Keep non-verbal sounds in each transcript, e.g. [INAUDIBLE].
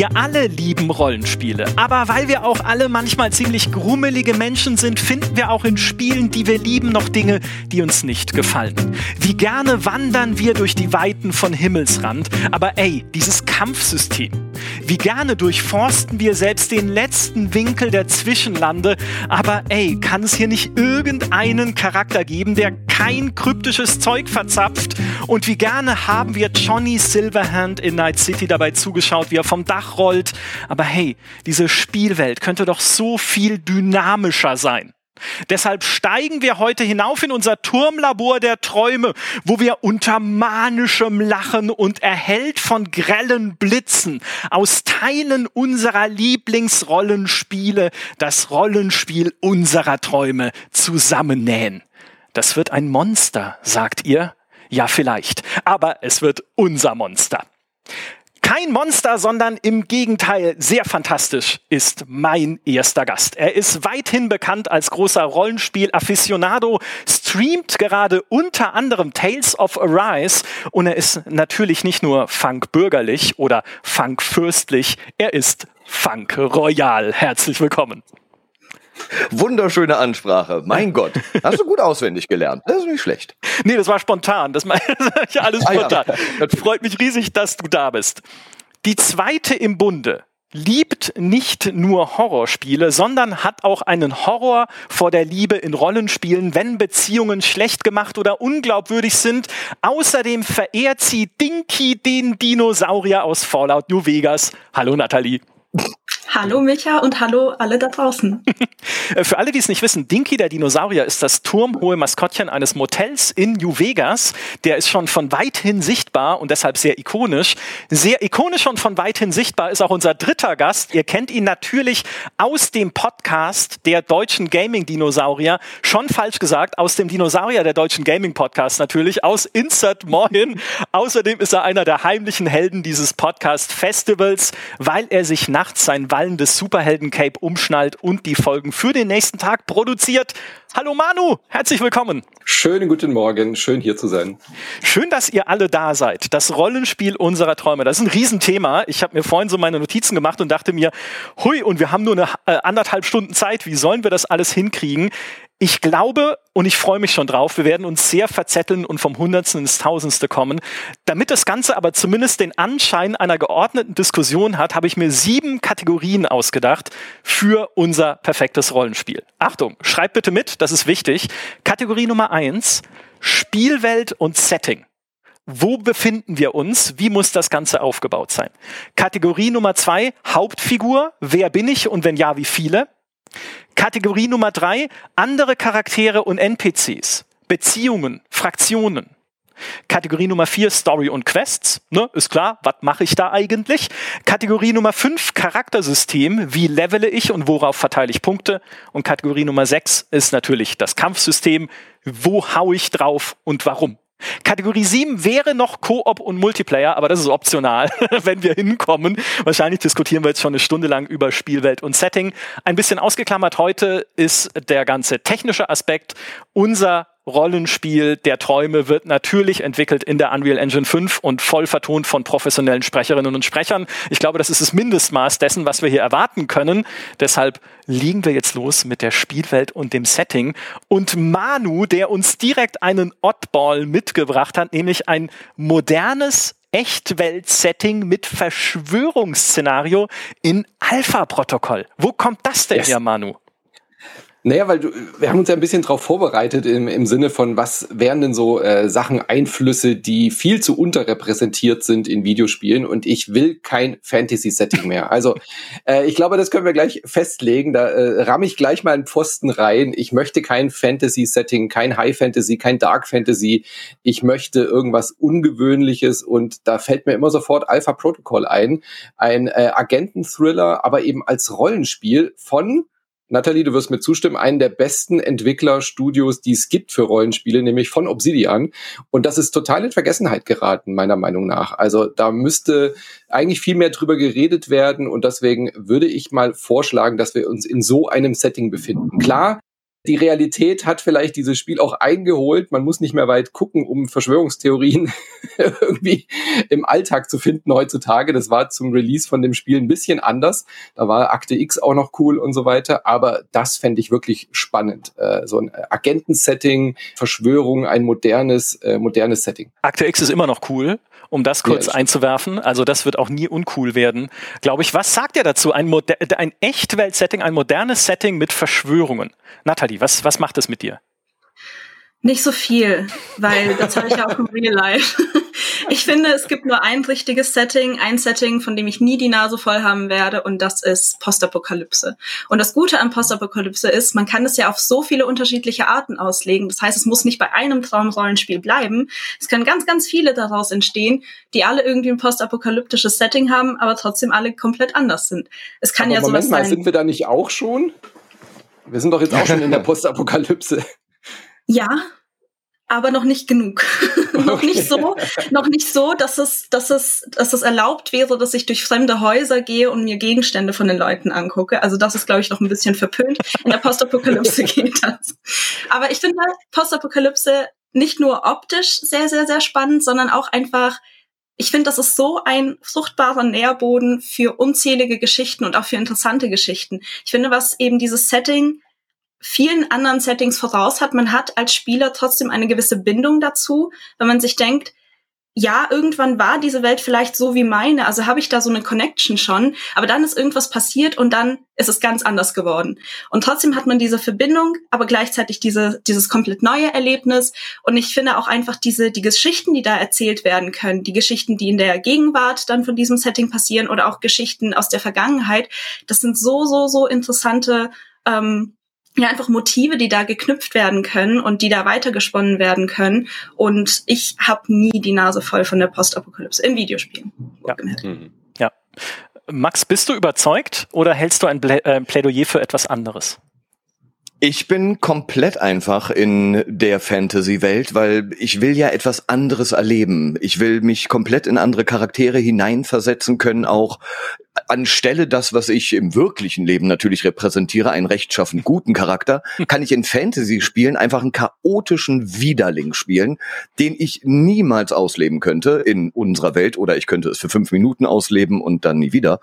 Wir alle lieben Rollenspiele, aber weil wir auch alle manchmal ziemlich grummelige Menschen sind, finden wir auch in Spielen, die wir lieben, noch Dinge, die uns nicht gefallen. Wie gerne wandern wir durch die Weiten von Himmelsrand, aber ey, dieses Kampfsystem. Wie gerne durchforsten wir selbst den letzten Winkel der Zwischenlande, aber ey, kann es hier nicht irgendeinen Charakter geben, der kein kryptisches Zeug verzapft? Und wie gerne haben wir Johnny Silverhand in Night City dabei zugeschaut, wie er vom Dach rollt. Aber hey, diese Spielwelt könnte doch so viel dynamischer sein. Deshalb steigen wir heute hinauf in unser Turmlabor der Träume, wo wir unter manischem Lachen und erhellt von grellen Blitzen aus Teilen unserer Lieblingsrollenspiele das Rollenspiel unserer Träume zusammennähen. Das wird ein Monster, sagt ihr? Ja, vielleicht. Aber es wird unser Monster. Kein Monster, sondern im Gegenteil sehr fantastisch ist mein erster Gast. Er ist weithin bekannt als großer Rollenspiel-Afficionado, streamt gerade unter anderem Tales of Arise und er ist natürlich nicht nur Funk bürgerlich oder Funk fürstlich, er ist Funk royal. Herzlich willkommen. Wunderschöne Ansprache. Mein Gott. Hast du gut auswendig gelernt. Das ist nicht schlecht. Nee, das war spontan. Das war [LAUGHS] alles spontan. Ah, ja. Freut mich riesig, dass du da bist. Die zweite im Bunde liebt nicht nur Horrorspiele, sondern hat auch einen Horror vor der Liebe in Rollenspielen, wenn Beziehungen schlecht gemacht oder unglaubwürdig sind. Außerdem verehrt sie Dinky, den Dinosaurier aus Fallout New Vegas. Hallo Nathalie. Hallo Micha und hallo alle da draußen. [LAUGHS] Für alle, die es nicht wissen, Dinky der Dinosaurier ist das turmhohe Maskottchen eines Motels in New Vegas. Der ist schon von weithin sichtbar und deshalb sehr ikonisch. Sehr ikonisch und von weithin sichtbar ist auch unser dritter Gast. Ihr kennt ihn natürlich aus dem Podcast der deutschen Gaming-Dinosaurier. Schon falsch gesagt, aus dem Dinosaurier der deutschen Gaming-Podcast natürlich, aus Insert Moin. Außerdem ist er einer der heimlichen Helden dieses Podcast-Festivals, weil er sich nachts sein wallendes Superhelden-Cape umschnallt und die Folgen für den nächsten Tag produziert. Hallo Manu, herzlich willkommen. Schönen guten Morgen, schön hier zu sein. Schön, dass ihr alle da seid. Das Rollenspiel unserer Träume, das ist ein Riesenthema. Ich habe mir vorhin so meine Notizen gemacht und dachte mir, hui, und wir haben nur eine äh, anderthalb Stunden Zeit. Wie sollen wir das alles hinkriegen? Ich glaube und ich freue mich schon drauf, wir werden uns sehr verzetteln und vom Hundertsten ins Tausendste kommen. Damit das Ganze aber zumindest den Anschein einer geordneten Diskussion hat, habe ich mir sieben Kategorien ausgedacht für unser perfektes Rollenspiel. Achtung, schreibt bitte mit, das ist wichtig. Kategorie Nummer eins, Spielwelt und Setting. Wo befinden wir uns? Wie muss das Ganze aufgebaut sein? Kategorie Nummer zwei, Hauptfigur. Wer bin ich und wenn ja, wie viele? Kategorie Nummer drei, andere Charaktere und NPCs, Beziehungen, Fraktionen. Kategorie Nummer vier, Story und Quests. Ne, ist klar, was mache ich da eigentlich? Kategorie Nummer fünf, Charaktersystem. Wie levele ich und worauf verteile ich Punkte? Und Kategorie Nummer sechs ist natürlich das Kampfsystem. Wo hau ich drauf und warum? Kategorie 7 wäre noch Koop und Multiplayer, aber das ist optional, [LAUGHS] wenn wir hinkommen. Wahrscheinlich diskutieren wir jetzt schon eine Stunde lang über Spielwelt und Setting. Ein bisschen ausgeklammert heute ist der ganze technische Aspekt. Unser Rollenspiel der Träume wird natürlich entwickelt in der Unreal Engine 5 und voll vertont von professionellen Sprecherinnen und Sprechern. Ich glaube, das ist das Mindestmaß dessen, was wir hier erwarten können. Deshalb liegen wir jetzt los mit der Spielwelt und dem Setting. Und Manu, der uns direkt einen Oddball mitgebracht hat, nämlich ein modernes Echtwelt-Setting mit Verschwörungsszenario in Alpha-Protokoll. Wo kommt das denn yes. her, Manu? Naja, weil du, wir haben uns ja ein bisschen darauf vorbereitet im, im Sinne von, was wären denn so äh, Sachen, Einflüsse, die viel zu unterrepräsentiert sind in Videospielen und ich will kein Fantasy-Setting mehr. Also äh, ich glaube, das können wir gleich festlegen. Da äh, ramme ich gleich mal einen Pfosten rein. Ich möchte kein Fantasy-Setting, kein High-Fantasy, kein Dark-Fantasy. Ich möchte irgendwas Ungewöhnliches und da fällt mir immer sofort Alpha Protocol ein. Ein äh, Agenten-Thriller, aber eben als Rollenspiel von Nathalie, du wirst mir zustimmen, einen der besten Entwicklerstudios, die es gibt für Rollenspiele, nämlich von Obsidian. Und das ist total in Vergessenheit geraten, meiner Meinung nach. Also da müsste eigentlich viel mehr drüber geredet werden. Und deswegen würde ich mal vorschlagen, dass wir uns in so einem Setting befinden. Klar, Die Realität hat vielleicht dieses Spiel auch eingeholt. Man muss nicht mehr weit gucken, um Verschwörungstheorien [LAUGHS] irgendwie im Alltag zu finden heutzutage. Das war zum Release von dem Spiel ein bisschen anders. Da war Akte X auch noch cool und so weiter. Aber das fände ich wirklich spannend. Äh, so ein Agentensetting, Verschwörung, ein modernes, äh, modernes Setting. Akte X ist immer noch cool um das kurz ja, einzuwerfen. Also das wird auch nie uncool werden, glaube ich. Was sagt ihr dazu? Ein, ein Echtwelt-Setting, ein modernes Setting mit Verschwörungen. Nathalie, was, was macht es mit dir? Nicht so viel, weil das habe ich ja auch im Real Life. [LAUGHS] Ich finde, es gibt nur ein richtiges Setting, ein Setting, von dem ich nie die Nase voll haben werde, und das ist Postapokalypse. Und das Gute an Postapokalypse ist, man kann es ja auf so viele unterschiedliche Arten auslegen. Das heißt, es muss nicht bei einem Traumrollenspiel bleiben. Es können ganz, ganz viele daraus entstehen, die alle irgendwie ein postapokalyptisches Setting haben, aber trotzdem alle komplett anders sind. Es kann aber ja Moment sowas mal, sein. sind wir da nicht auch schon? Wir sind doch jetzt auch schon in der [LAUGHS] Postapokalypse. Ja, aber noch nicht genug. [LAUGHS] noch nicht so, noch nicht so, dass es, dass es, dass es erlaubt wäre, dass ich durch fremde Häuser gehe und mir Gegenstände von den Leuten angucke. Also das ist, glaube ich, noch ein bisschen verpönt. In der Postapokalypse [LAUGHS] geht das. Aber ich finde Postapokalypse nicht nur optisch sehr, sehr, sehr spannend, sondern auch einfach ich finde, das ist so ein fruchtbarer Nährboden für unzählige Geschichten und auch für interessante Geschichten. Ich finde, was eben dieses Setting vielen anderen Settings voraus hat. Man hat als Spieler trotzdem eine gewisse Bindung dazu, wenn man sich denkt, ja, irgendwann war diese Welt vielleicht so wie meine, also habe ich da so eine Connection schon, aber dann ist irgendwas passiert und dann ist es ganz anders geworden. Und trotzdem hat man diese Verbindung, aber gleichzeitig diese, dieses komplett neue Erlebnis. Und ich finde auch einfach diese, die Geschichten, die da erzählt werden können, die Geschichten, die in der Gegenwart dann von diesem Setting passieren oder auch Geschichten aus der Vergangenheit, das sind so, so, so interessante ähm, ja einfach Motive, die da geknüpft werden können und die da weitergesponnen werden können. Und ich habe nie die Nase voll von der Postapokalypse in Videospielen. Ja. Mhm. ja. Max, bist du überzeugt oder hältst du ein äh, Plädoyer für etwas anderes? Ich bin komplett einfach in der Fantasy-Welt, weil ich will ja etwas anderes erleben. Ich will mich komplett in andere Charaktere hineinversetzen können, auch anstelle das, was ich im wirklichen Leben natürlich repräsentiere, einen rechtschaffen guten Charakter, kann ich in Fantasy-Spielen einfach einen chaotischen Widerling spielen, den ich niemals ausleben könnte in unserer Welt oder ich könnte es für fünf Minuten ausleben und dann nie wieder.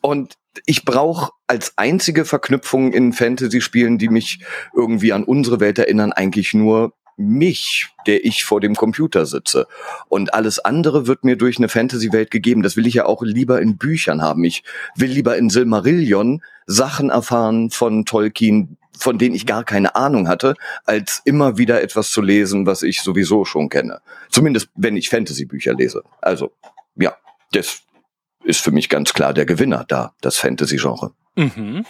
Und ich brauche als einzige Verknüpfung in Fantasy-Spielen, die mich irgendwie an unsere Welt erinnern, eigentlich nur mich, der ich vor dem Computer sitze. Und alles andere wird mir durch eine Fantasy-Welt gegeben. Das will ich ja auch lieber in Büchern haben. Ich will lieber in Silmarillion Sachen erfahren von Tolkien, von denen ich gar keine Ahnung hatte, als immer wieder etwas zu lesen, was ich sowieso schon kenne. Zumindest wenn ich Fantasy-Bücher lese. Also, ja, das ist für mich ganz klar der Gewinner da, das Fantasy-Genre. Mhm.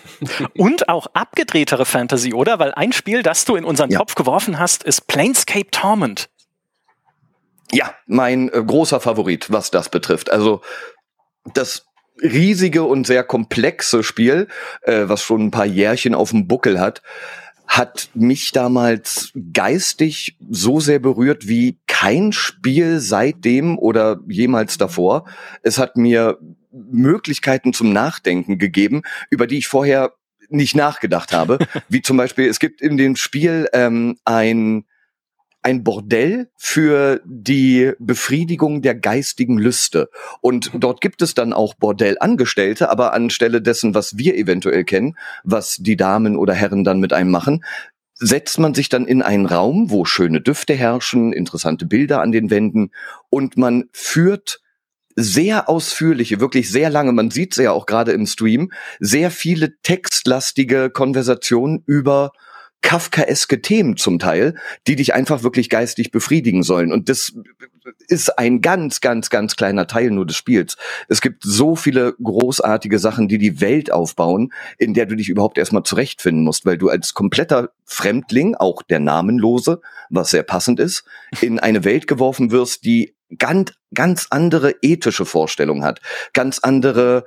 Und auch abgedrehtere Fantasy, oder? Weil ein Spiel, das du in unseren ja. Topf geworfen hast, ist Planescape Torment. Ja, mein äh, großer Favorit, was das betrifft. Also das riesige und sehr komplexe Spiel, äh, was schon ein paar Jährchen auf dem Buckel hat, hat mich damals geistig so sehr berührt wie kein Spiel seitdem oder jemals davor. Es hat mir Möglichkeiten zum Nachdenken gegeben, über die ich vorher nicht nachgedacht habe. [LAUGHS] wie zum Beispiel, es gibt in dem Spiel ähm, ein ein Bordell für die Befriedigung der geistigen Lüste. Und dort gibt es dann auch Bordellangestellte, aber anstelle dessen, was wir eventuell kennen, was die Damen oder Herren dann mit einem machen, setzt man sich dann in einen Raum, wo schöne Düfte herrschen, interessante Bilder an den Wänden und man führt sehr ausführliche, wirklich sehr lange, man sieht es ja auch gerade im Stream, sehr viele textlastige Konversationen über Kafkaeske Themen zum Teil, die dich einfach wirklich geistig befriedigen sollen. Und das ist ein ganz, ganz, ganz kleiner Teil nur des Spiels. Es gibt so viele großartige Sachen, die die Welt aufbauen, in der du dich überhaupt erstmal zurechtfinden musst, weil du als kompletter Fremdling, auch der Namenlose, was sehr passend ist, in eine Welt geworfen wirst, die ganz, ganz andere ethische Vorstellungen hat, ganz andere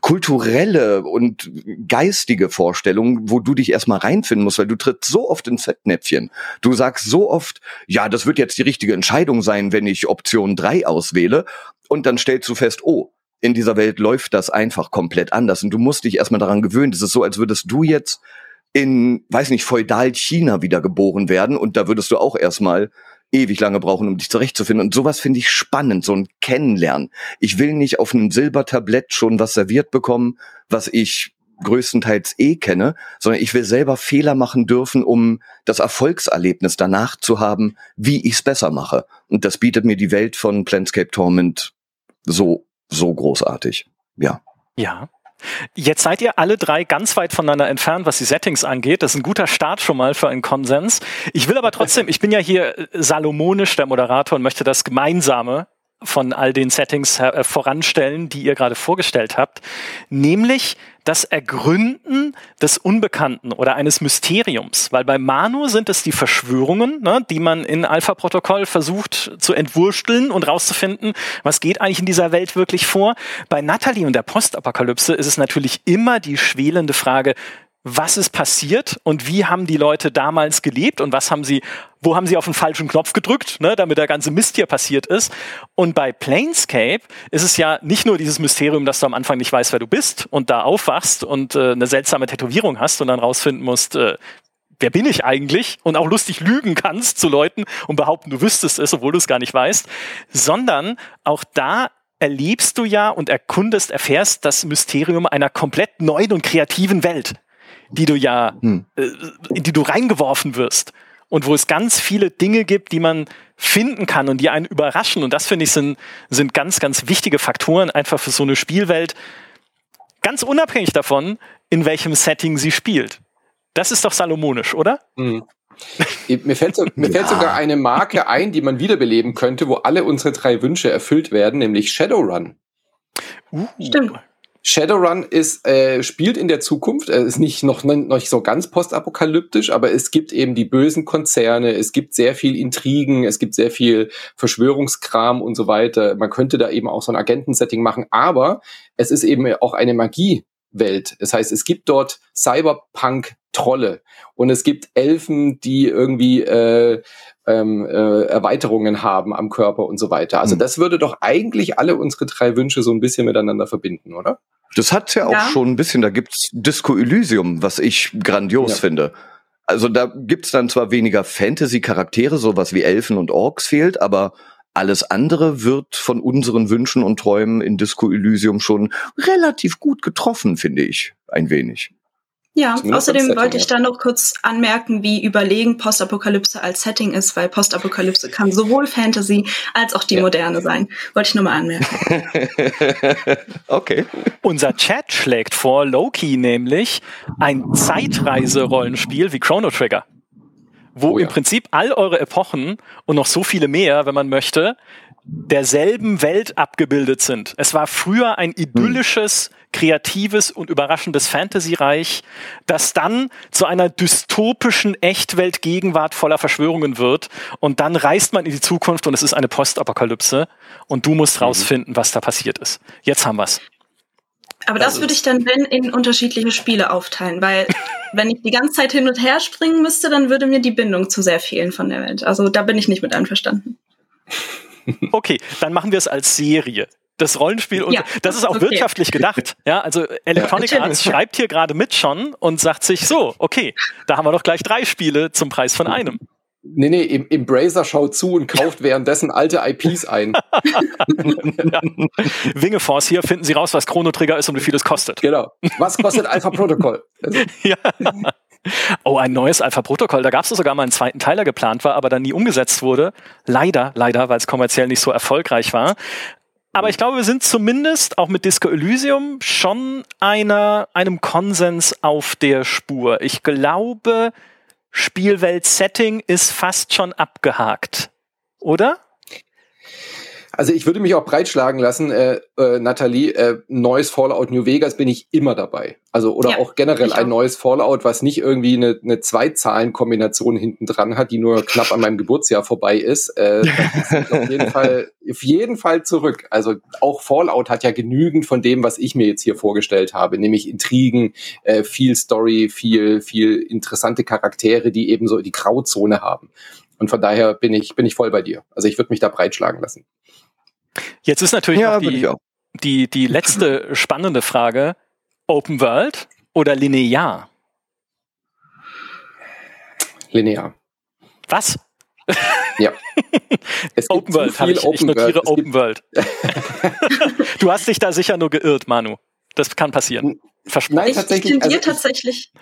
kulturelle und geistige Vorstellungen, wo du dich erstmal reinfinden musst, weil du trittst so oft ins Fettnäpfchen. Du sagst so oft, ja, das wird jetzt die richtige Entscheidung sein, wenn ich Option 3 auswähle. Und dann stellst du fest, oh, in dieser Welt läuft das einfach komplett anders. Und du musst dich erstmal daran gewöhnen. Das ist so, als würdest du jetzt in, weiß nicht, feudal China wiedergeboren werden und da würdest du auch erstmal ewig lange brauchen, um dich zurechtzufinden. Und sowas finde ich spannend, so ein Kennenlernen. Ich will nicht auf einem Silbertablett schon was serviert bekommen, was ich größtenteils eh kenne, sondern ich will selber Fehler machen dürfen, um das Erfolgserlebnis danach zu haben, wie ich es besser mache. Und das bietet mir die Welt von Planscape Torment so, so großartig. Ja. Ja. Jetzt seid ihr alle drei ganz weit voneinander entfernt, was die Settings angeht. Das ist ein guter Start schon mal für einen Konsens. Ich will aber trotzdem, ich bin ja hier salomonisch der Moderator und möchte das Gemeinsame von all den Settings äh, voranstellen, die ihr gerade vorgestellt habt, nämlich das Ergründen des Unbekannten oder eines Mysteriums. Weil bei Manu sind es die Verschwörungen, ne, die man in Alpha-Protokoll versucht zu entwursteln und rauszufinden, was geht eigentlich in dieser Welt wirklich vor. Bei Natalie und der Postapokalypse ist es natürlich immer die schwelende Frage, was ist passiert und wie haben die Leute damals gelebt und was haben sie, wo haben sie auf den falschen Knopf gedrückt, ne, damit der ganze Mist hier passiert ist. Und bei Planescape ist es ja nicht nur dieses Mysterium, dass du am Anfang nicht weißt, wer du bist und da aufwachst und äh, eine seltsame Tätowierung hast und dann rausfinden musst, äh, wer bin ich eigentlich? Und auch lustig lügen kannst zu Leuten und behaupten, du wüsstest es, obwohl du es gar nicht weißt, sondern auch da erlebst du ja und erkundest, erfährst das Mysterium einer komplett neuen und kreativen Welt die du ja, hm. äh, in die du reingeworfen wirst. Und wo es ganz viele Dinge gibt, die man finden kann und die einen überraschen. Und das finde ich sind, sind ganz, ganz wichtige Faktoren einfach für so eine Spielwelt. Ganz unabhängig davon, in welchem Setting sie spielt. Das ist doch salomonisch, oder? Mhm. [LAUGHS] Mir, fällt, so, mir ja. fällt sogar eine Marke ein, die man wiederbeleben könnte, wo alle unsere drei Wünsche erfüllt werden, nämlich Shadowrun. Uh. Stimmt. Shadowrun ist, äh, spielt in der Zukunft, äh, ist nicht noch, noch nicht so ganz postapokalyptisch, aber es gibt eben die bösen Konzerne, es gibt sehr viel Intrigen, es gibt sehr viel Verschwörungskram und so weiter. Man könnte da eben auch so ein Agentensetting machen, aber es ist eben auch eine Magiewelt. Das heißt, es gibt dort Cyberpunk-Trolle und es gibt Elfen, die irgendwie äh, ähm, äh, Erweiterungen haben am Körper und so weiter. Also mhm. das würde doch eigentlich alle unsere drei Wünsche so ein bisschen miteinander verbinden, oder? Das hat's ja, ja auch schon ein bisschen. Da gibt's Disco Elysium, was ich grandios ja. finde. Also da gibt's dann zwar weniger Fantasy-Charaktere, sowas wie Elfen und Orks fehlt, aber alles andere wird von unseren Wünschen und Träumen in Disco Elysium schon relativ gut getroffen, finde ich. Ein wenig. Ja, Zumindest außerdem wollte ich da noch kurz anmerken, wie überlegen Postapokalypse als Setting ist, weil Postapokalypse kann sowohl Fantasy als auch die ja. moderne sein. Wollte ich nur mal anmerken. [LAUGHS] okay. Unser Chat schlägt vor, Loki nämlich ein Zeitreise-Rollenspiel wie Chrono Trigger. Wo oh ja. im Prinzip all eure Epochen und noch so viele mehr, wenn man möchte, derselben Welt abgebildet sind. Es war früher ein idyllisches, kreatives und überraschendes Fantasy-Reich, das dann zu einer dystopischen Echtwelt-Gegenwart voller Verschwörungen wird. Und dann reist man in die Zukunft und es ist eine Postapokalypse. Und du musst mhm. rausfinden, was da passiert ist. Jetzt haben wir's. Aber das, das würde ich dann, wenn, in unterschiedliche Spiele aufteilen, weil [LAUGHS] wenn ich die ganze Zeit hin und her springen müsste, dann würde mir die Bindung zu sehr fehlen von der Welt. Also da bin ich nicht mit einverstanden. Okay, dann machen wir es als Serie. Das Rollenspiel und ja, das ist auch okay. wirtschaftlich gedacht. Ja, also Electronic ja, Arts schreibt hier gerade mit schon und sagt sich so, okay, da haben wir doch gleich drei Spiele zum Preis von einem. Nee, nee, im, im Brazer schaut zu und kauft währenddessen alte IPs ein. [LAUGHS] ja. Wingeforce, hier finden Sie raus, was Chrono Trigger ist und wie viel es kostet. Genau. Was kostet Alpha Protocol? [LAUGHS] ja. Oh, ein neues Alpha-Protokoll. Da gab es sogar mal einen zweiten Teil, der geplant war, aber dann nie umgesetzt wurde. Leider, leider, weil es kommerziell nicht so erfolgreich war. Aber ich glaube, wir sind zumindest auch mit Disco Elysium schon einer, einem Konsens auf der Spur. Ich glaube, Spielwelt-Setting ist fast schon abgehakt. Oder? Also ich würde mich auch breitschlagen lassen, äh, äh, Nathalie, äh, neues Fallout New Vegas bin ich immer dabei. Also oder ja, auch generell ein neues Fallout, was nicht irgendwie eine, eine Zwei-Zahlen-Kombination hinten dran hat, die nur knapp an meinem Geburtsjahr vorbei ist. Äh, [LAUGHS] auf jeden Fall, auf jeden Fall zurück. Also auch Fallout hat ja genügend von dem, was ich mir jetzt hier vorgestellt habe, nämlich Intrigen, äh, viel Story, viel, viel interessante Charaktere, die eben so die Grauzone haben. Und von daher bin ich, bin ich voll bei dir. Also ich würde mich da breitschlagen lassen. Jetzt ist natürlich ja, noch die, die, die letzte [LAUGHS] spannende Frage. Open World oder linear? Linear. Was? Ja. Es Open World, ich, ich notiere World. Open World. du hast dich da sicher nur geirrt, Manu. Das kann passieren. Versprochen. Nein, tatsächlich. Ich tendiere also tatsächlich.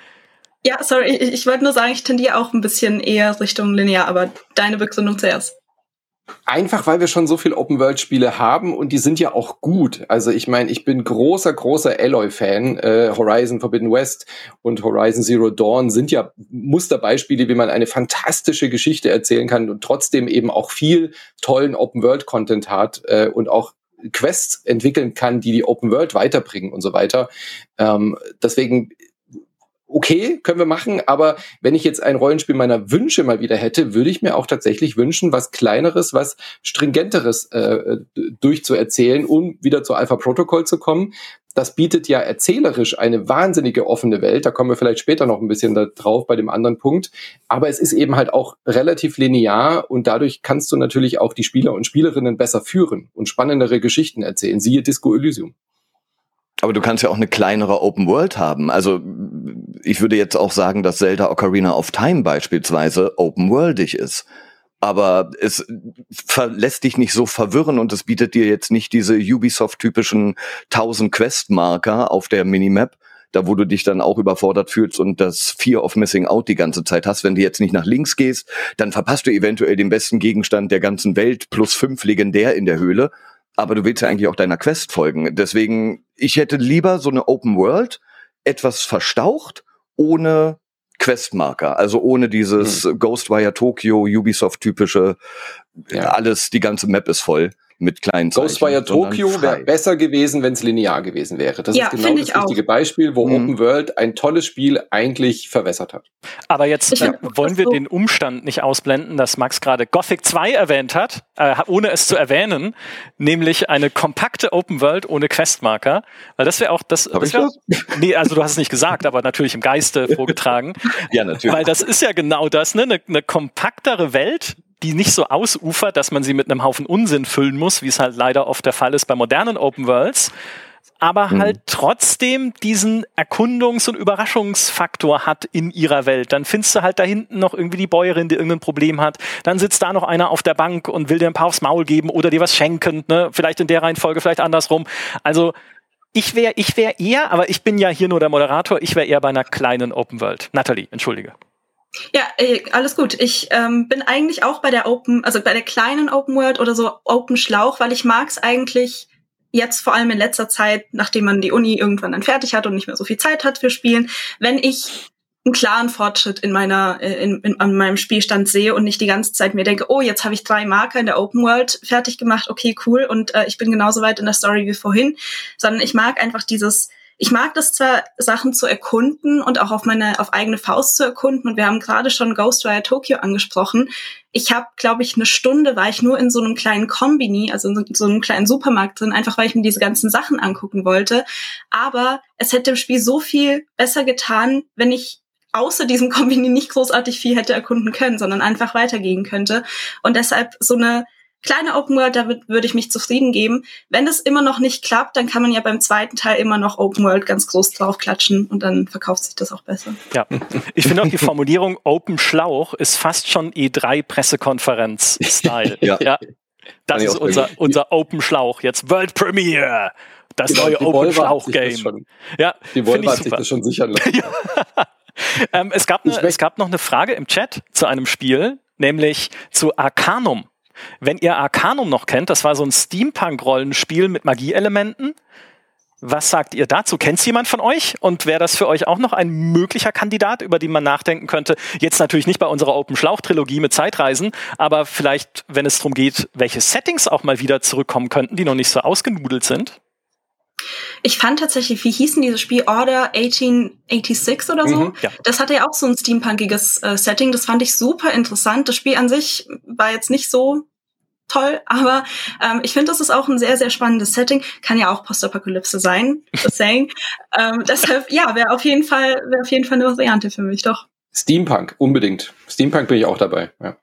Ja, sorry, ich, ich wollte nur sagen, ich tendiere auch ein bisschen eher Richtung linear, aber deine Begründung zuerst. Einfach, weil wir schon so viel Open-World-Spiele haben und die sind ja auch gut. Also ich meine, ich bin großer, großer Alloy-Fan. Äh, Horizon Forbidden West und Horizon Zero Dawn sind ja Musterbeispiele, wie man eine fantastische Geschichte erzählen kann und trotzdem eben auch viel tollen Open-World-Content hat äh, und auch Quests entwickeln kann, die die Open World weiterbringen und so weiter. Ähm, deswegen okay, können wir machen, aber wenn ich jetzt ein Rollenspiel meiner Wünsche mal wieder hätte, würde ich mir auch tatsächlich wünschen, was kleineres, was stringenteres äh, durchzuerzählen, um wieder zu Alpha Protocol zu kommen. Das bietet ja erzählerisch eine wahnsinnige offene Welt. Da kommen wir vielleicht später noch ein bisschen drauf bei dem anderen Punkt. Aber es ist eben halt auch relativ linear und dadurch kannst du natürlich auch die Spieler und Spielerinnen besser führen und spannendere Geschichten erzählen. Siehe Disco Elysium. Aber du kannst ja auch eine kleinere Open World haben. Also ich würde jetzt auch sagen, dass Zelda Ocarina of Time beispielsweise open worldig ist. Aber es verlässt dich nicht so verwirren und es bietet dir jetzt nicht diese Ubisoft-typischen 1000 Quest-Marker auf der Minimap, da wo du dich dann auch überfordert fühlst und das Fear of Missing Out die ganze Zeit hast. Wenn du jetzt nicht nach links gehst, dann verpasst du eventuell den besten Gegenstand der ganzen Welt plus fünf legendär in der Höhle aber du willst ja eigentlich auch deiner Quest folgen. Deswegen, ich hätte lieber so eine Open World, etwas verstaucht, ohne Questmarker, also ohne dieses mhm. Ghostwire Tokyo, Ubisoft-typische, ja. alles, die ganze Map ist voll mit kleinen Zeichen. Ghostwire Tokyo wäre besser gewesen, wenn es linear gewesen wäre. Das ja, ist genau das richtige auch. Beispiel, wo mhm. Open World ein tolles Spiel eigentlich verwässert hat. Aber jetzt äh, wollen wir so. den Umstand nicht ausblenden, dass Max gerade Gothic 2 erwähnt hat, äh, ohne es zu erwähnen, nämlich eine kompakte Open World ohne Questmarker. Weil das wäre auch das. Hab das wär, das? [LAUGHS] Nee, also du hast es nicht gesagt, aber natürlich im Geiste vorgetragen. [LAUGHS] ja, natürlich. Weil das ist ja genau das, ne? Eine, eine kompaktere Welt, die nicht so ausufert, dass man sie mit einem Haufen Unsinn füllen muss, wie es halt leider oft der Fall ist bei modernen Open Worlds, aber hm. halt trotzdem diesen Erkundungs- und Überraschungsfaktor hat in ihrer Welt. Dann findest du halt da hinten noch irgendwie die Bäuerin, die irgendein Problem hat. Dann sitzt da noch einer auf der Bank und will dir ein paar aufs Maul geben oder dir was schenken. Ne? Vielleicht in der Reihenfolge, vielleicht andersrum. Also ich wäre ich wär eher, aber ich bin ja hier nur der Moderator, ich wäre eher bei einer kleinen Open World. Natalie, entschuldige. Ja, ey, alles gut. Ich ähm, bin eigentlich auch bei der Open, also bei der kleinen Open World oder so Open Schlauch, weil ich mag es eigentlich jetzt vor allem in letzter Zeit, nachdem man die Uni irgendwann dann fertig hat und nicht mehr so viel Zeit hat für Spielen, wenn ich einen klaren Fortschritt in meiner äh, in, in, an meinem Spielstand sehe und nicht die ganze Zeit mir denke, oh, jetzt habe ich drei Marker in der Open World fertig gemacht, okay, cool und äh, ich bin genauso weit in der Story wie vorhin, sondern ich mag einfach dieses ich mag das zwar, Sachen zu erkunden und auch auf meine, auf eigene Faust zu erkunden. Und wir haben gerade schon Ghostwire Tokyo angesprochen. Ich habe, glaube ich, eine Stunde war ich nur in so einem kleinen Kombini, also in so einem kleinen Supermarkt drin, einfach weil ich mir diese ganzen Sachen angucken wollte. Aber es hätte im Spiel so viel besser getan, wenn ich außer diesem Kombini nicht großartig viel hätte erkunden können, sondern einfach weitergehen könnte. Und deshalb so eine kleine Open World, da würde ich mich zufrieden geben. Wenn das immer noch nicht klappt, dann kann man ja beim zweiten Teil immer noch Open World ganz groß draufklatschen und dann verkauft sich das auch besser. Ja, ich finde auch die Formulierung Open Schlauch ist fast schon E3-Pressekonferenz-Style. ja. ja. Das ist unser, unser Open Schlauch. Jetzt World Premiere. Das genau, neue Open Schlauch Game. Ja, die Volvo hat sich das schon sichern lassen. [LAUGHS] ähm, es, gab ne, es gab noch eine Frage im Chat zu einem Spiel, nämlich zu Arcanum. Wenn ihr Arcanum noch kennt, das war so ein Steampunk-Rollenspiel mit Magieelementen. Was sagt ihr dazu? Kennt jemand von euch? Und wäre das für euch auch noch ein möglicher Kandidat, über den man nachdenken könnte? Jetzt natürlich nicht bei unserer Open Schlauch-Trilogie mit Zeitreisen, aber vielleicht, wenn es darum geht, welche Settings auch mal wieder zurückkommen könnten, die noch nicht so ausgenudelt sind? Ich fand tatsächlich, wie hießen dieses Spiel? Order 1886 oder so? Mhm, ja. Das hatte ja auch so ein steampunkiges äh, Setting. Das fand ich super interessant. Das Spiel an sich war jetzt nicht so toll, [LAUGHS] aber ähm, ich finde, das ist auch ein sehr, sehr spannendes Setting. Kann ja auch Postapokalypse sein, just [LAUGHS] saying. ähm, deshalb, ja, wäre auf jeden Fall, wäre auf jeden Fall eine Variante für mich, doch. Steampunk, unbedingt. Steampunk bin ich auch dabei, ja.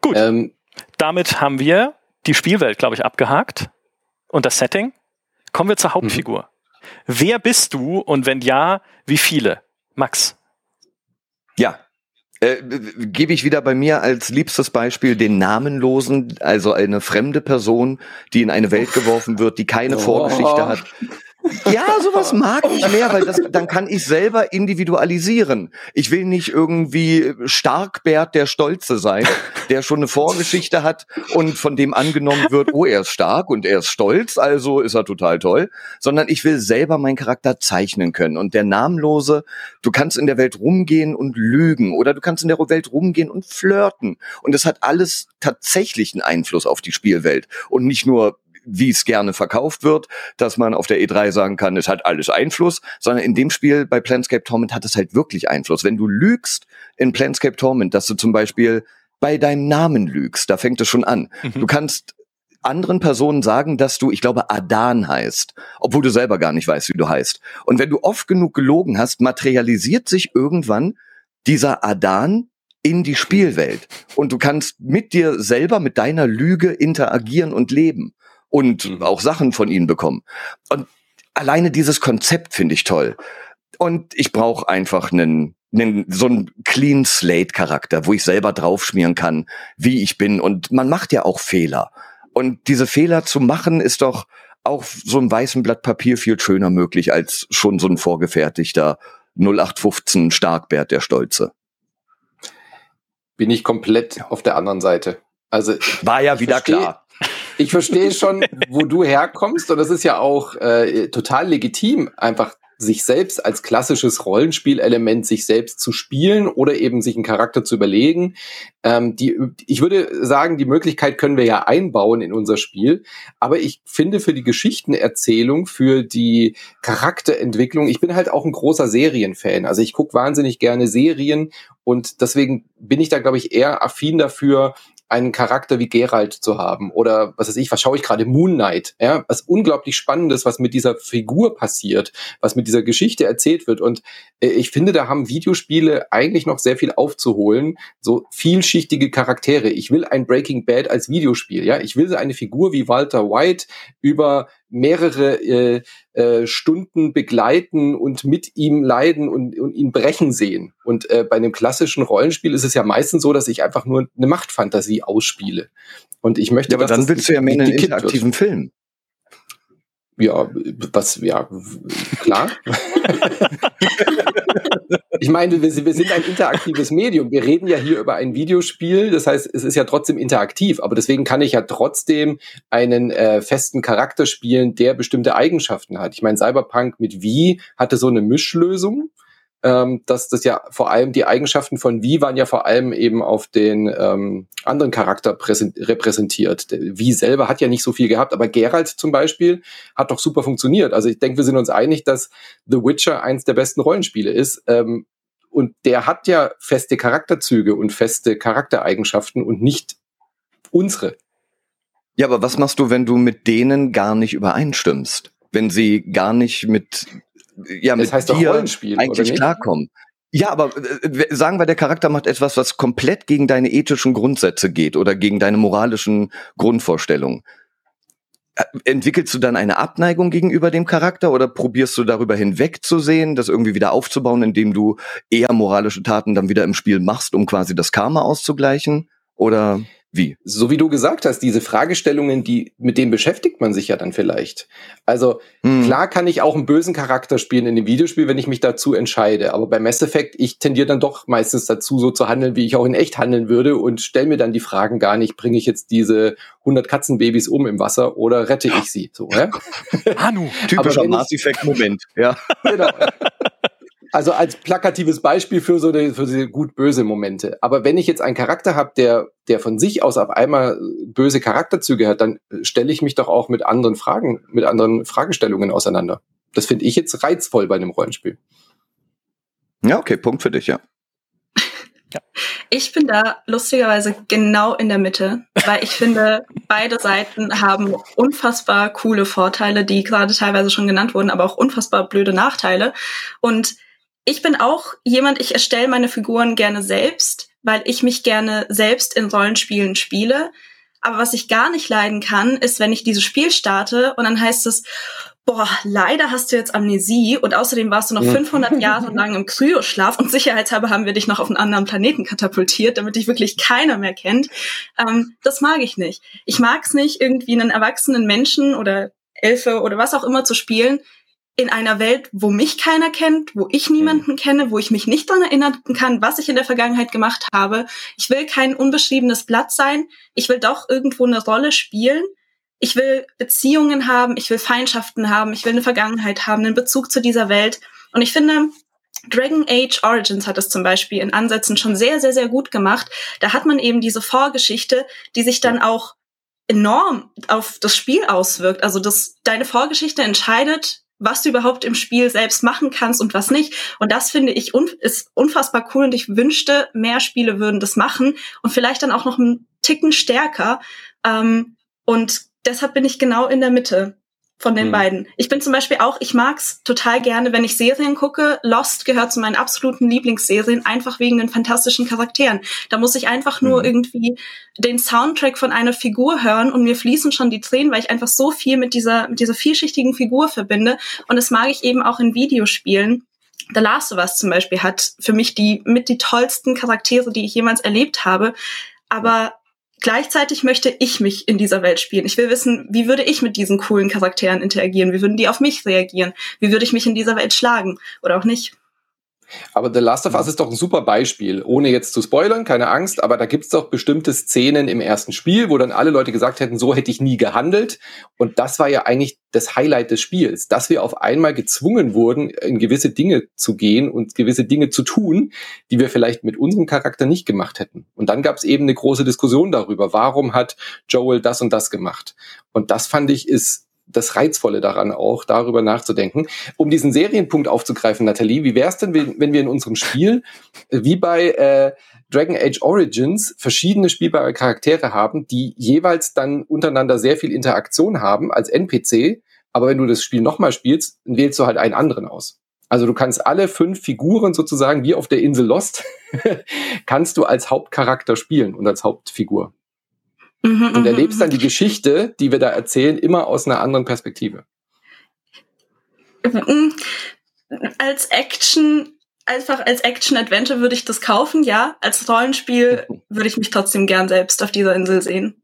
Gut. Ähm, Damit haben wir die Spielwelt, glaube ich, abgehakt und das Setting. Kommen wir zur Hauptfigur. Mhm. Wer bist du und wenn ja, wie viele? Max. Ja, Äh, Gebe ich wieder bei mir als liebstes Beispiel den Namenlosen, also eine fremde Person, die in eine Welt geworfen wird, die keine oh. Vorgeschichte hat, ja, sowas mag ich mehr, weil das, dann kann ich selber individualisieren. Ich will nicht irgendwie Starkbert der Stolze sein, der schon eine Vorgeschichte hat und von dem angenommen wird, oh, er ist stark und er ist stolz, also ist er total toll, sondern ich will selber meinen Charakter zeichnen können. Und der Namenlose, du kannst in der Welt rumgehen und lügen oder du kannst in der Welt rumgehen und flirten. Und es hat alles tatsächlich einen Einfluss auf die Spielwelt und nicht nur wie es gerne verkauft wird, dass man auf der E3 sagen kann, es hat alles Einfluss, sondern in dem Spiel bei Planscape Torment hat es halt wirklich Einfluss. Wenn du lügst in Planscape Torment, dass du zum Beispiel bei deinem Namen lügst, da fängt es schon an. Mhm. Du kannst anderen Personen sagen, dass du, ich glaube, Adan heißt, obwohl du selber gar nicht weißt, wie du heißt. Und wenn du oft genug gelogen hast, materialisiert sich irgendwann dieser Adan in die Spielwelt. Und du kannst mit dir selber, mit deiner Lüge interagieren und leben und mhm. auch Sachen von ihnen bekommen. Und alleine dieses Konzept finde ich toll. Und ich brauche einfach einen, einen so einen Clean Slate Charakter, wo ich selber draufschmieren kann, wie ich bin. Und man macht ja auch Fehler. Und diese Fehler zu machen ist doch auch so ein weißen Blatt Papier viel schöner möglich als schon so ein vorgefertigter 0815 Starkbert der Stolze. Bin ich komplett auf der anderen Seite. Also war ja wieder versteh, klar ich verstehe schon, wo du herkommst und das ist ja auch äh, total legitim, einfach sich selbst als klassisches Rollenspielelement sich selbst zu spielen oder eben sich einen Charakter zu überlegen. Ähm, die, ich würde sagen, die Möglichkeit können wir ja einbauen in unser Spiel, aber ich finde für die Geschichtenerzählung, für die Charakterentwicklung, ich bin halt auch ein großer Serienfan. Also ich gucke wahnsinnig gerne Serien und deswegen bin ich da, glaube ich, eher affin dafür, einen Charakter wie Geralt zu haben oder was weiß ich, was schaue ich gerade Moon Knight, ja, was unglaublich spannendes, was mit dieser Figur passiert, was mit dieser Geschichte erzählt wird und äh, ich finde, da haben Videospiele eigentlich noch sehr viel aufzuholen, so vielschichtige Charaktere. Ich will ein Breaking Bad als Videospiel, ja, ich will eine Figur wie Walter White über mehrere äh, äh, Stunden begleiten und mit ihm leiden und, und ihn brechen sehen. Und äh, bei einem klassischen Rollenspiel ist es ja meistens so, dass ich einfach nur eine Machtfantasie ausspiele. Und ich möchte, ja, aber dann willst du ja mehr einen interaktiven wird. Film. Ja, was, ja, klar. ich meine, wir, wir, sind ein interaktives Medium. Wir reden ja hier über ein Videospiel, das heißt, es ist ja trotzdem interaktiv, aber deswegen kann ich ja trotzdem einen äh, festen Charakter spielen, der bestimmte Eigenschaften hat. Ich meine, Cyberpunk mit Wie hatte so eine Mischlösung ähm, dass das ja vor allem die Eigenschaften von Wie waren ja vor allem eben auf den ähm, anderen Charakter repräsentiert. Wie selber hat ja nicht so viel gehabt, aber Geralt zum Beispiel hat doch super funktioniert. Also ich denke, wir sind uns einig, dass The Witcher eins der besten Rollenspiele ist. Ähm, und der hat ja feste Charakterzüge und feste Charaktereigenschaften und nicht unsere. Ja, aber was machst du, wenn du mit denen gar nicht übereinstimmst? Wenn sie gar nicht mit ja, mit das heißt dir eigentlich klarkommen. Ja, aber äh, sagen wir, der Charakter macht etwas, was komplett gegen deine ethischen Grundsätze geht oder gegen deine moralischen Grundvorstellungen. Äh, entwickelst du dann eine Abneigung gegenüber dem Charakter oder probierst du darüber hinwegzusehen, das irgendwie wieder aufzubauen, indem du eher moralische Taten dann wieder im Spiel machst, um quasi das Karma auszugleichen? Oder wie? So wie du gesagt hast, diese Fragestellungen, die, mit denen beschäftigt man sich ja dann vielleicht. Also, hm. klar kann ich auch einen bösen Charakter spielen in dem Videospiel, wenn ich mich dazu entscheide. Aber bei Mass Effect, ich tendiere dann doch meistens dazu, so zu handeln, wie ich auch in echt handeln würde und stelle mir dann die Fragen gar nicht, bringe ich jetzt diese 100 Katzenbabys um im Wasser oder rette ich sie? So, ja? [LAUGHS] Hanu, typischer Mass Effect Moment, ja. Genau. [LAUGHS] Also als plakatives Beispiel für so die, für diese gut-böse Momente. Aber wenn ich jetzt einen Charakter habe, der, der von sich aus auf einmal böse Charakterzüge hat, dann stelle ich mich doch auch mit anderen Fragen, mit anderen Fragestellungen auseinander. Das finde ich jetzt reizvoll bei einem Rollenspiel. Ja, okay, Punkt für dich, ja. Ja. Ich bin da lustigerweise genau in der Mitte, weil ich finde, beide Seiten haben unfassbar coole Vorteile, die gerade teilweise schon genannt wurden, aber auch unfassbar blöde Nachteile. Und ich bin auch jemand, ich erstelle meine Figuren gerne selbst, weil ich mich gerne selbst in Rollenspielen spiele. Aber was ich gar nicht leiden kann, ist, wenn ich dieses Spiel starte und dann heißt es, boah, leider hast du jetzt Amnesie und außerdem warst du noch 500 [LAUGHS] Jahre lang im Kryoschlaf und sicherheitshalber haben wir dich noch auf einen anderen Planeten katapultiert, damit dich wirklich keiner mehr kennt. Ähm, das mag ich nicht. Ich mag es nicht, irgendwie einen erwachsenen Menschen oder Elfe oder was auch immer zu spielen, in einer Welt, wo mich keiner kennt, wo ich niemanden mhm. kenne, wo ich mich nicht daran erinnern kann, was ich in der Vergangenheit gemacht habe. Ich will kein unbeschriebenes Blatt sein. Ich will doch irgendwo eine Rolle spielen ich will Beziehungen haben, ich will Feindschaften haben, ich will eine Vergangenheit haben, einen Bezug zu dieser Welt. Und ich finde, Dragon Age Origins hat es zum Beispiel in Ansätzen schon sehr, sehr, sehr gut gemacht. Da hat man eben diese Vorgeschichte, die sich dann auch enorm auf das Spiel auswirkt. Also dass deine Vorgeschichte entscheidet, was du überhaupt im Spiel selbst machen kannst und was nicht. Und das finde ich un ist unfassbar cool und ich wünschte, mehr Spiele würden das machen und vielleicht dann auch noch einen Ticken stärker. Ähm, und deshalb bin ich genau in der Mitte von den mhm. beiden. Ich bin zum Beispiel auch, ich mag's total gerne, wenn ich Serien gucke. Lost gehört zu meinen absoluten Lieblingsserien, einfach wegen den fantastischen Charakteren. Da muss ich einfach nur mhm. irgendwie den Soundtrack von einer Figur hören und mir fließen schon die Tränen, weil ich einfach so viel mit dieser, mit dieser vielschichtigen Figur verbinde. Und das mag ich eben auch in Videospielen. The Last of Us zum Beispiel hat für mich die mit die tollsten Charaktere, die ich jemals erlebt habe. Aber gleichzeitig möchte ich mich in dieser Welt spielen. Ich will wissen, wie würde ich mit diesen coolen Charakteren interagieren? Wie würden die auf mich reagieren? Wie würde ich mich in dieser Welt schlagen? Oder auch nicht? Aber The Last of Us ist doch ein super Beispiel, ohne jetzt zu spoilern, keine Angst, aber da gibt's doch bestimmte Szenen im ersten Spiel, wo dann alle Leute gesagt hätten, so hätte ich nie gehandelt. Und das war ja eigentlich das Highlight des Spiels, dass wir auf einmal gezwungen wurden, in gewisse Dinge zu gehen und gewisse Dinge zu tun, die wir vielleicht mit unserem Charakter nicht gemacht hätten. Und dann gab's eben eine große Diskussion darüber, warum hat Joel das und das gemacht. Und das fand ich ist das Reizvolle daran auch, darüber nachzudenken. Um diesen Serienpunkt aufzugreifen, Nathalie, wie wäre es denn, wenn wir in unserem Spiel, wie bei äh, Dragon Age Origins, verschiedene spielbare Charaktere haben, die jeweils dann untereinander sehr viel Interaktion haben als NPC, aber wenn du das Spiel nochmal spielst, wählst du halt einen anderen aus. Also du kannst alle fünf Figuren sozusagen wie auf der Insel Lost, [LAUGHS] kannst du als Hauptcharakter spielen und als Hauptfigur. Mhm, und erlebst mhm, dann die mhm. Geschichte, die wir da erzählen, immer aus einer anderen Perspektive. Als Action, einfach als Action-Adventure würde ich das kaufen, ja. Als Rollenspiel [LAUGHS] würde ich mich trotzdem gern selbst auf dieser Insel sehen.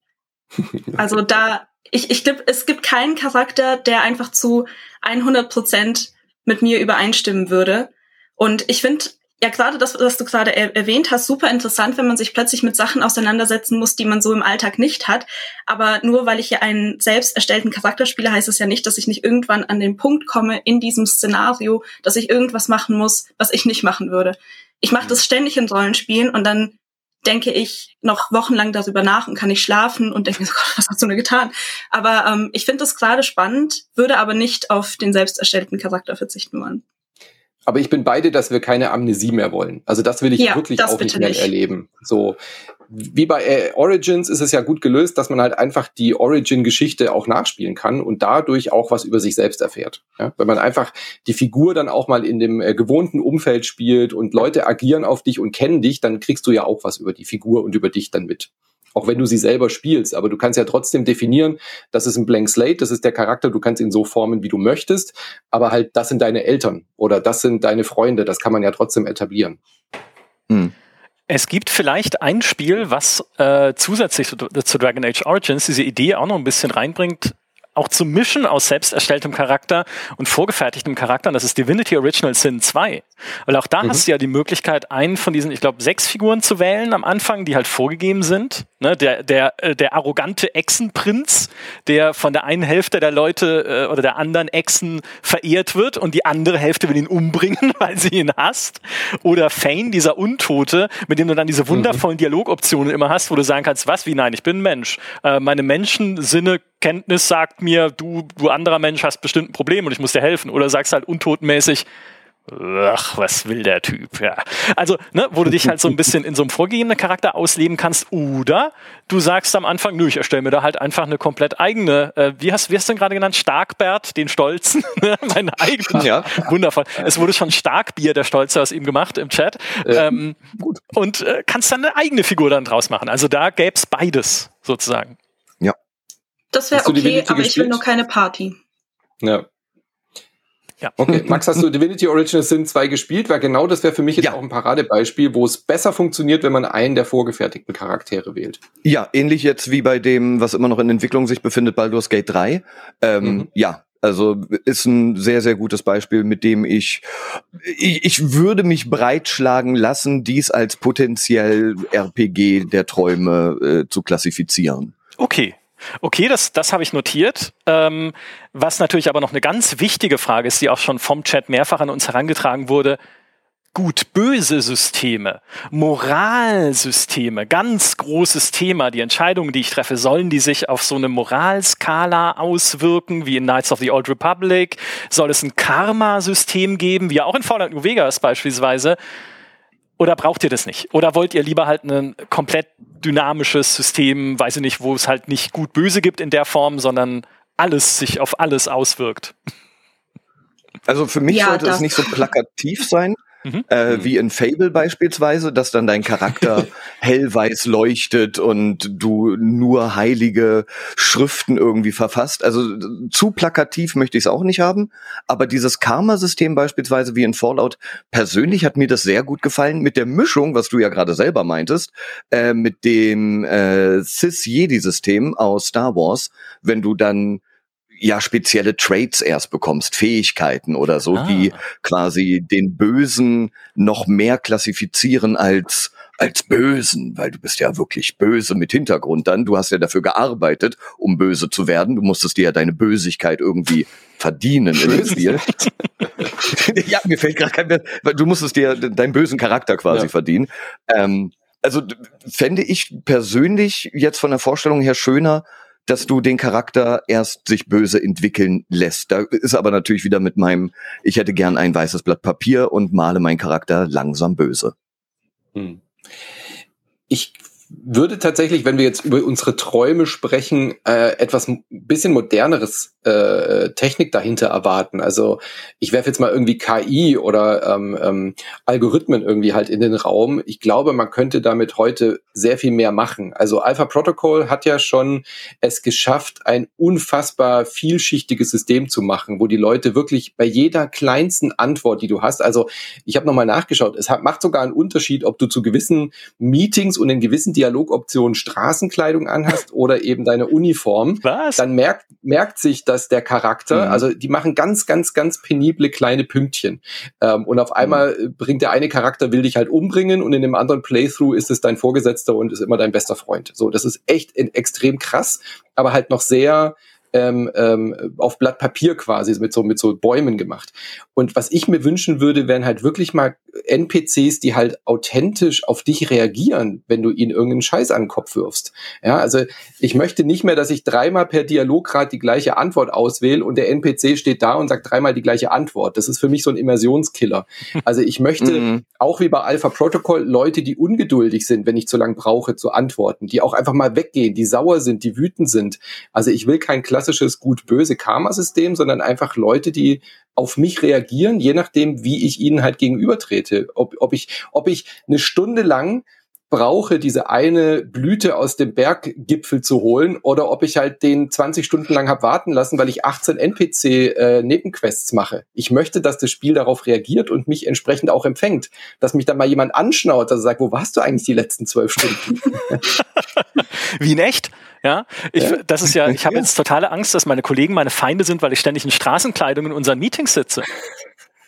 Also da, ich, ich glaube, es gibt keinen Charakter, der einfach zu 100 Prozent mit mir übereinstimmen würde. Und ich finde, ja, gerade das, was du gerade er erwähnt hast, super interessant, wenn man sich plötzlich mit Sachen auseinandersetzen muss, die man so im Alltag nicht hat. Aber nur weil ich hier einen selbst erstellten Charakter spiele, heißt es ja nicht, dass ich nicht irgendwann an den Punkt komme in diesem Szenario, dass ich irgendwas machen muss, was ich nicht machen würde. Ich mache das ständig in Rollenspielen und dann denke ich noch wochenlang darüber nach und kann nicht schlafen und denke mir so, [LAUGHS] Gott, was hast du nur getan? Aber ähm, ich finde das gerade spannend, würde aber nicht auf den selbst erstellten Charakter verzichten wollen. Aber ich bin beide, dass wir keine Amnesie mehr wollen. Also das will ich ja, wirklich auch nicht mehr nicht. erleben. So wie bei äh, Origins ist es ja gut gelöst, dass man halt einfach die Origin-Geschichte auch nachspielen kann und dadurch auch was über sich selbst erfährt. Ja? Wenn man einfach die Figur dann auch mal in dem äh, gewohnten Umfeld spielt und Leute agieren auf dich und kennen dich, dann kriegst du ja auch was über die Figur und über dich dann mit auch wenn du sie selber spielst. Aber du kannst ja trotzdem definieren, das ist ein Blank Slate, das ist der Charakter, du kannst ihn so formen, wie du möchtest, aber halt, das sind deine Eltern oder das sind deine Freunde, das kann man ja trotzdem etablieren. Hm. Es gibt vielleicht ein Spiel, was äh, zusätzlich zu, zu Dragon Age Origins diese Idee auch noch ein bisschen reinbringt, auch zu mischen aus selbst erstelltem Charakter und vorgefertigtem Charakter. Und das ist Divinity Original Sin 2. Weil auch da mhm. hast du ja die Möglichkeit, einen von diesen, ich glaube, sechs Figuren zu wählen am Anfang, die halt vorgegeben sind. Ne, der, der, äh, der arrogante Echsenprinz, der von der einen Hälfte der Leute äh, oder der anderen Echsen verehrt wird und die andere Hälfte will ihn umbringen, [LAUGHS] weil sie ihn hasst. Oder Fane, dieser Untote, mit dem du dann diese mhm. wundervollen mhm. Dialogoptionen immer hast, wo du sagen kannst, was, wie, nein, ich bin ein Mensch. Äh, meine Menschensinne Kenntnis sagt mir, du, du anderer Mensch hast bestimmt ein Problem und ich muss dir helfen. Oder sagst halt untotmäßig, ach, was will der Typ? Ja. Also, ne, wo du dich halt so ein bisschen in so einem vorgegebenen Charakter ausleben kannst. Oder du sagst am Anfang, nö, ich erstelle mir da halt einfach eine komplett eigene, äh, wie hast, wie hast du denn gerade genannt? Starkbert, den Stolzen. [LAUGHS] Ne, mein eigener. Ja. Wundervoll. Es wurde schon Starkbier, der Stolze, aus ihm gemacht im Chat. Äh, ähm, gut. Und äh, kannst dann eine eigene Figur dann draus machen. Also da gäb's beides sozusagen. Das wäre okay, aber ich will nur keine Party. Ja. Ja. Okay, Max, hast du [LAUGHS] Divinity Original Sin 2 gespielt? Weil genau das wäre für mich jetzt ja. auch ein Paradebeispiel, wo es besser funktioniert, wenn man einen der vorgefertigten Charaktere wählt. Ja, ähnlich jetzt wie bei dem, was immer noch in Entwicklung sich befindet, Baldur's Gate 3. Ähm, mhm. Ja, also ist ein sehr, sehr gutes Beispiel, mit dem ich, ich, ich würde mich breitschlagen lassen, dies als potenziell RPG der Träume äh, zu klassifizieren. Okay, Okay, das, das habe ich notiert. Ähm, was natürlich aber noch eine ganz wichtige Frage ist, die auch schon vom Chat mehrfach an uns herangetragen wurde. Gut-böse Systeme, Moralsysteme, ganz großes Thema. Die Entscheidungen, die ich treffe, sollen die sich auf so eine Moralskala auswirken, wie in Knights of the Old Republic? Soll es ein Karma-System geben, wie auch in Fallout New Vegas beispielsweise? Oder braucht ihr das nicht? Oder wollt ihr lieber halt ein komplett dynamisches System, weiß ich nicht, wo es halt nicht gut böse gibt in der Form, sondern alles sich auf alles auswirkt? Also für mich ja, sollte es nicht so plakativ sein, Mhm. Äh, wie in Fable beispielsweise, dass dann dein Charakter [LAUGHS] hellweiß leuchtet und du nur heilige Schriften irgendwie verfasst. Also zu plakativ möchte ich es auch nicht haben. Aber dieses Karma-System beispielsweise wie in Fallout, persönlich hat mir das sehr gut gefallen mit der Mischung, was du ja gerade selber meintest, äh, mit dem äh, Cis-Jedi-System aus Star Wars, wenn du dann ja spezielle Traits erst bekommst, Fähigkeiten oder so, ah. die quasi den Bösen noch mehr klassifizieren als als Bösen, weil du bist ja wirklich böse mit Hintergrund dann. Du hast ja dafür gearbeitet, um böse zu werden. Du musstest dir ja deine Bösigkeit irgendwie verdienen in dem Spiel. [LAUGHS] ja, mir fällt gerade kein mehr. Du musstest dir deinen bösen Charakter quasi ja. verdienen. Ähm, also fände ich persönlich jetzt von der Vorstellung her schöner, dass du den Charakter erst sich böse entwickeln lässt. Da ist aber natürlich wieder mit meinem, ich hätte gern ein weißes Blatt Papier und male meinen Charakter langsam böse. Hm. Ich würde tatsächlich, wenn wir jetzt über unsere Träume sprechen, äh, etwas bisschen moderneres äh, Technik dahinter erwarten. Also ich werfe jetzt mal irgendwie KI oder ähm, ähm, Algorithmen irgendwie halt in den Raum. Ich glaube, man könnte damit heute sehr viel mehr machen. Also Alpha Protocol hat ja schon es geschafft, ein unfassbar vielschichtiges System zu machen, wo die Leute wirklich bei jeder kleinsten Antwort, die du hast, also ich habe nochmal nachgeschaut, es hat, macht sogar einen Unterschied, ob du zu gewissen Meetings und in gewissen Dialogoptionen Straßenkleidung anhast oder eben deine Uniform. Was? Dann merkt, merkt sich, dass der Charakter, mhm. also die machen ganz, ganz, ganz penible kleine Pünktchen. Ähm, und auf einmal mhm. bringt der eine Charakter, will dich halt umbringen und in dem anderen Playthrough ist es dein Vorgesetzter und ist immer dein bester Freund. So, das ist echt extrem krass, aber halt noch sehr ähm, ähm, auf Blatt Papier quasi mit so mit so Bäumen gemacht. Und was ich mir wünschen würde, wären halt wirklich mal NPCs, die halt authentisch auf dich reagieren, wenn du ihnen irgendeinen Scheiß an den Kopf wirfst. Ja, also ich möchte nicht mehr, dass ich dreimal per Dialoggrad die gleiche Antwort auswähle und der NPC steht da und sagt dreimal die gleiche Antwort. Das ist für mich so ein Immersionskiller. [LAUGHS] Also ich möchte mhm. auch wie bei Alpha Protocol Leute, die ungeduldig sind, wenn ich zu lang brauche zu antworten, die auch einfach mal weggehen, die sauer sind, die wütend sind. Also ich will kein klassisches gut-böse Karma-System, sondern einfach Leute, die auf mich reagieren, je nachdem, wie ich ihnen halt gegenübertrete. Ob, ob, ich, ob ich eine Stunde lang brauche, diese eine Blüte aus dem Berggipfel zu holen oder ob ich halt den 20 Stunden lang hab warten lassen, weil ich 18 NPC-Nebenquests äh, mache. Ich möchte, dass das Spiel darauf reagiert und mich entsprechend auch empfängt. Dass mich dann mal jemand anschnaut, dass er sagt, wo warst du eigentlich die letzten zwölf Stunden? [LAUGHS] [LAUGHS] Wie in echt? Ja, ich, ja. das ist ja, ich habe jetzt totale Angst, dass meine Kollegen meine Feinde sind, weil ich ständig in Straßenkleidung in unseren Meetings sitze.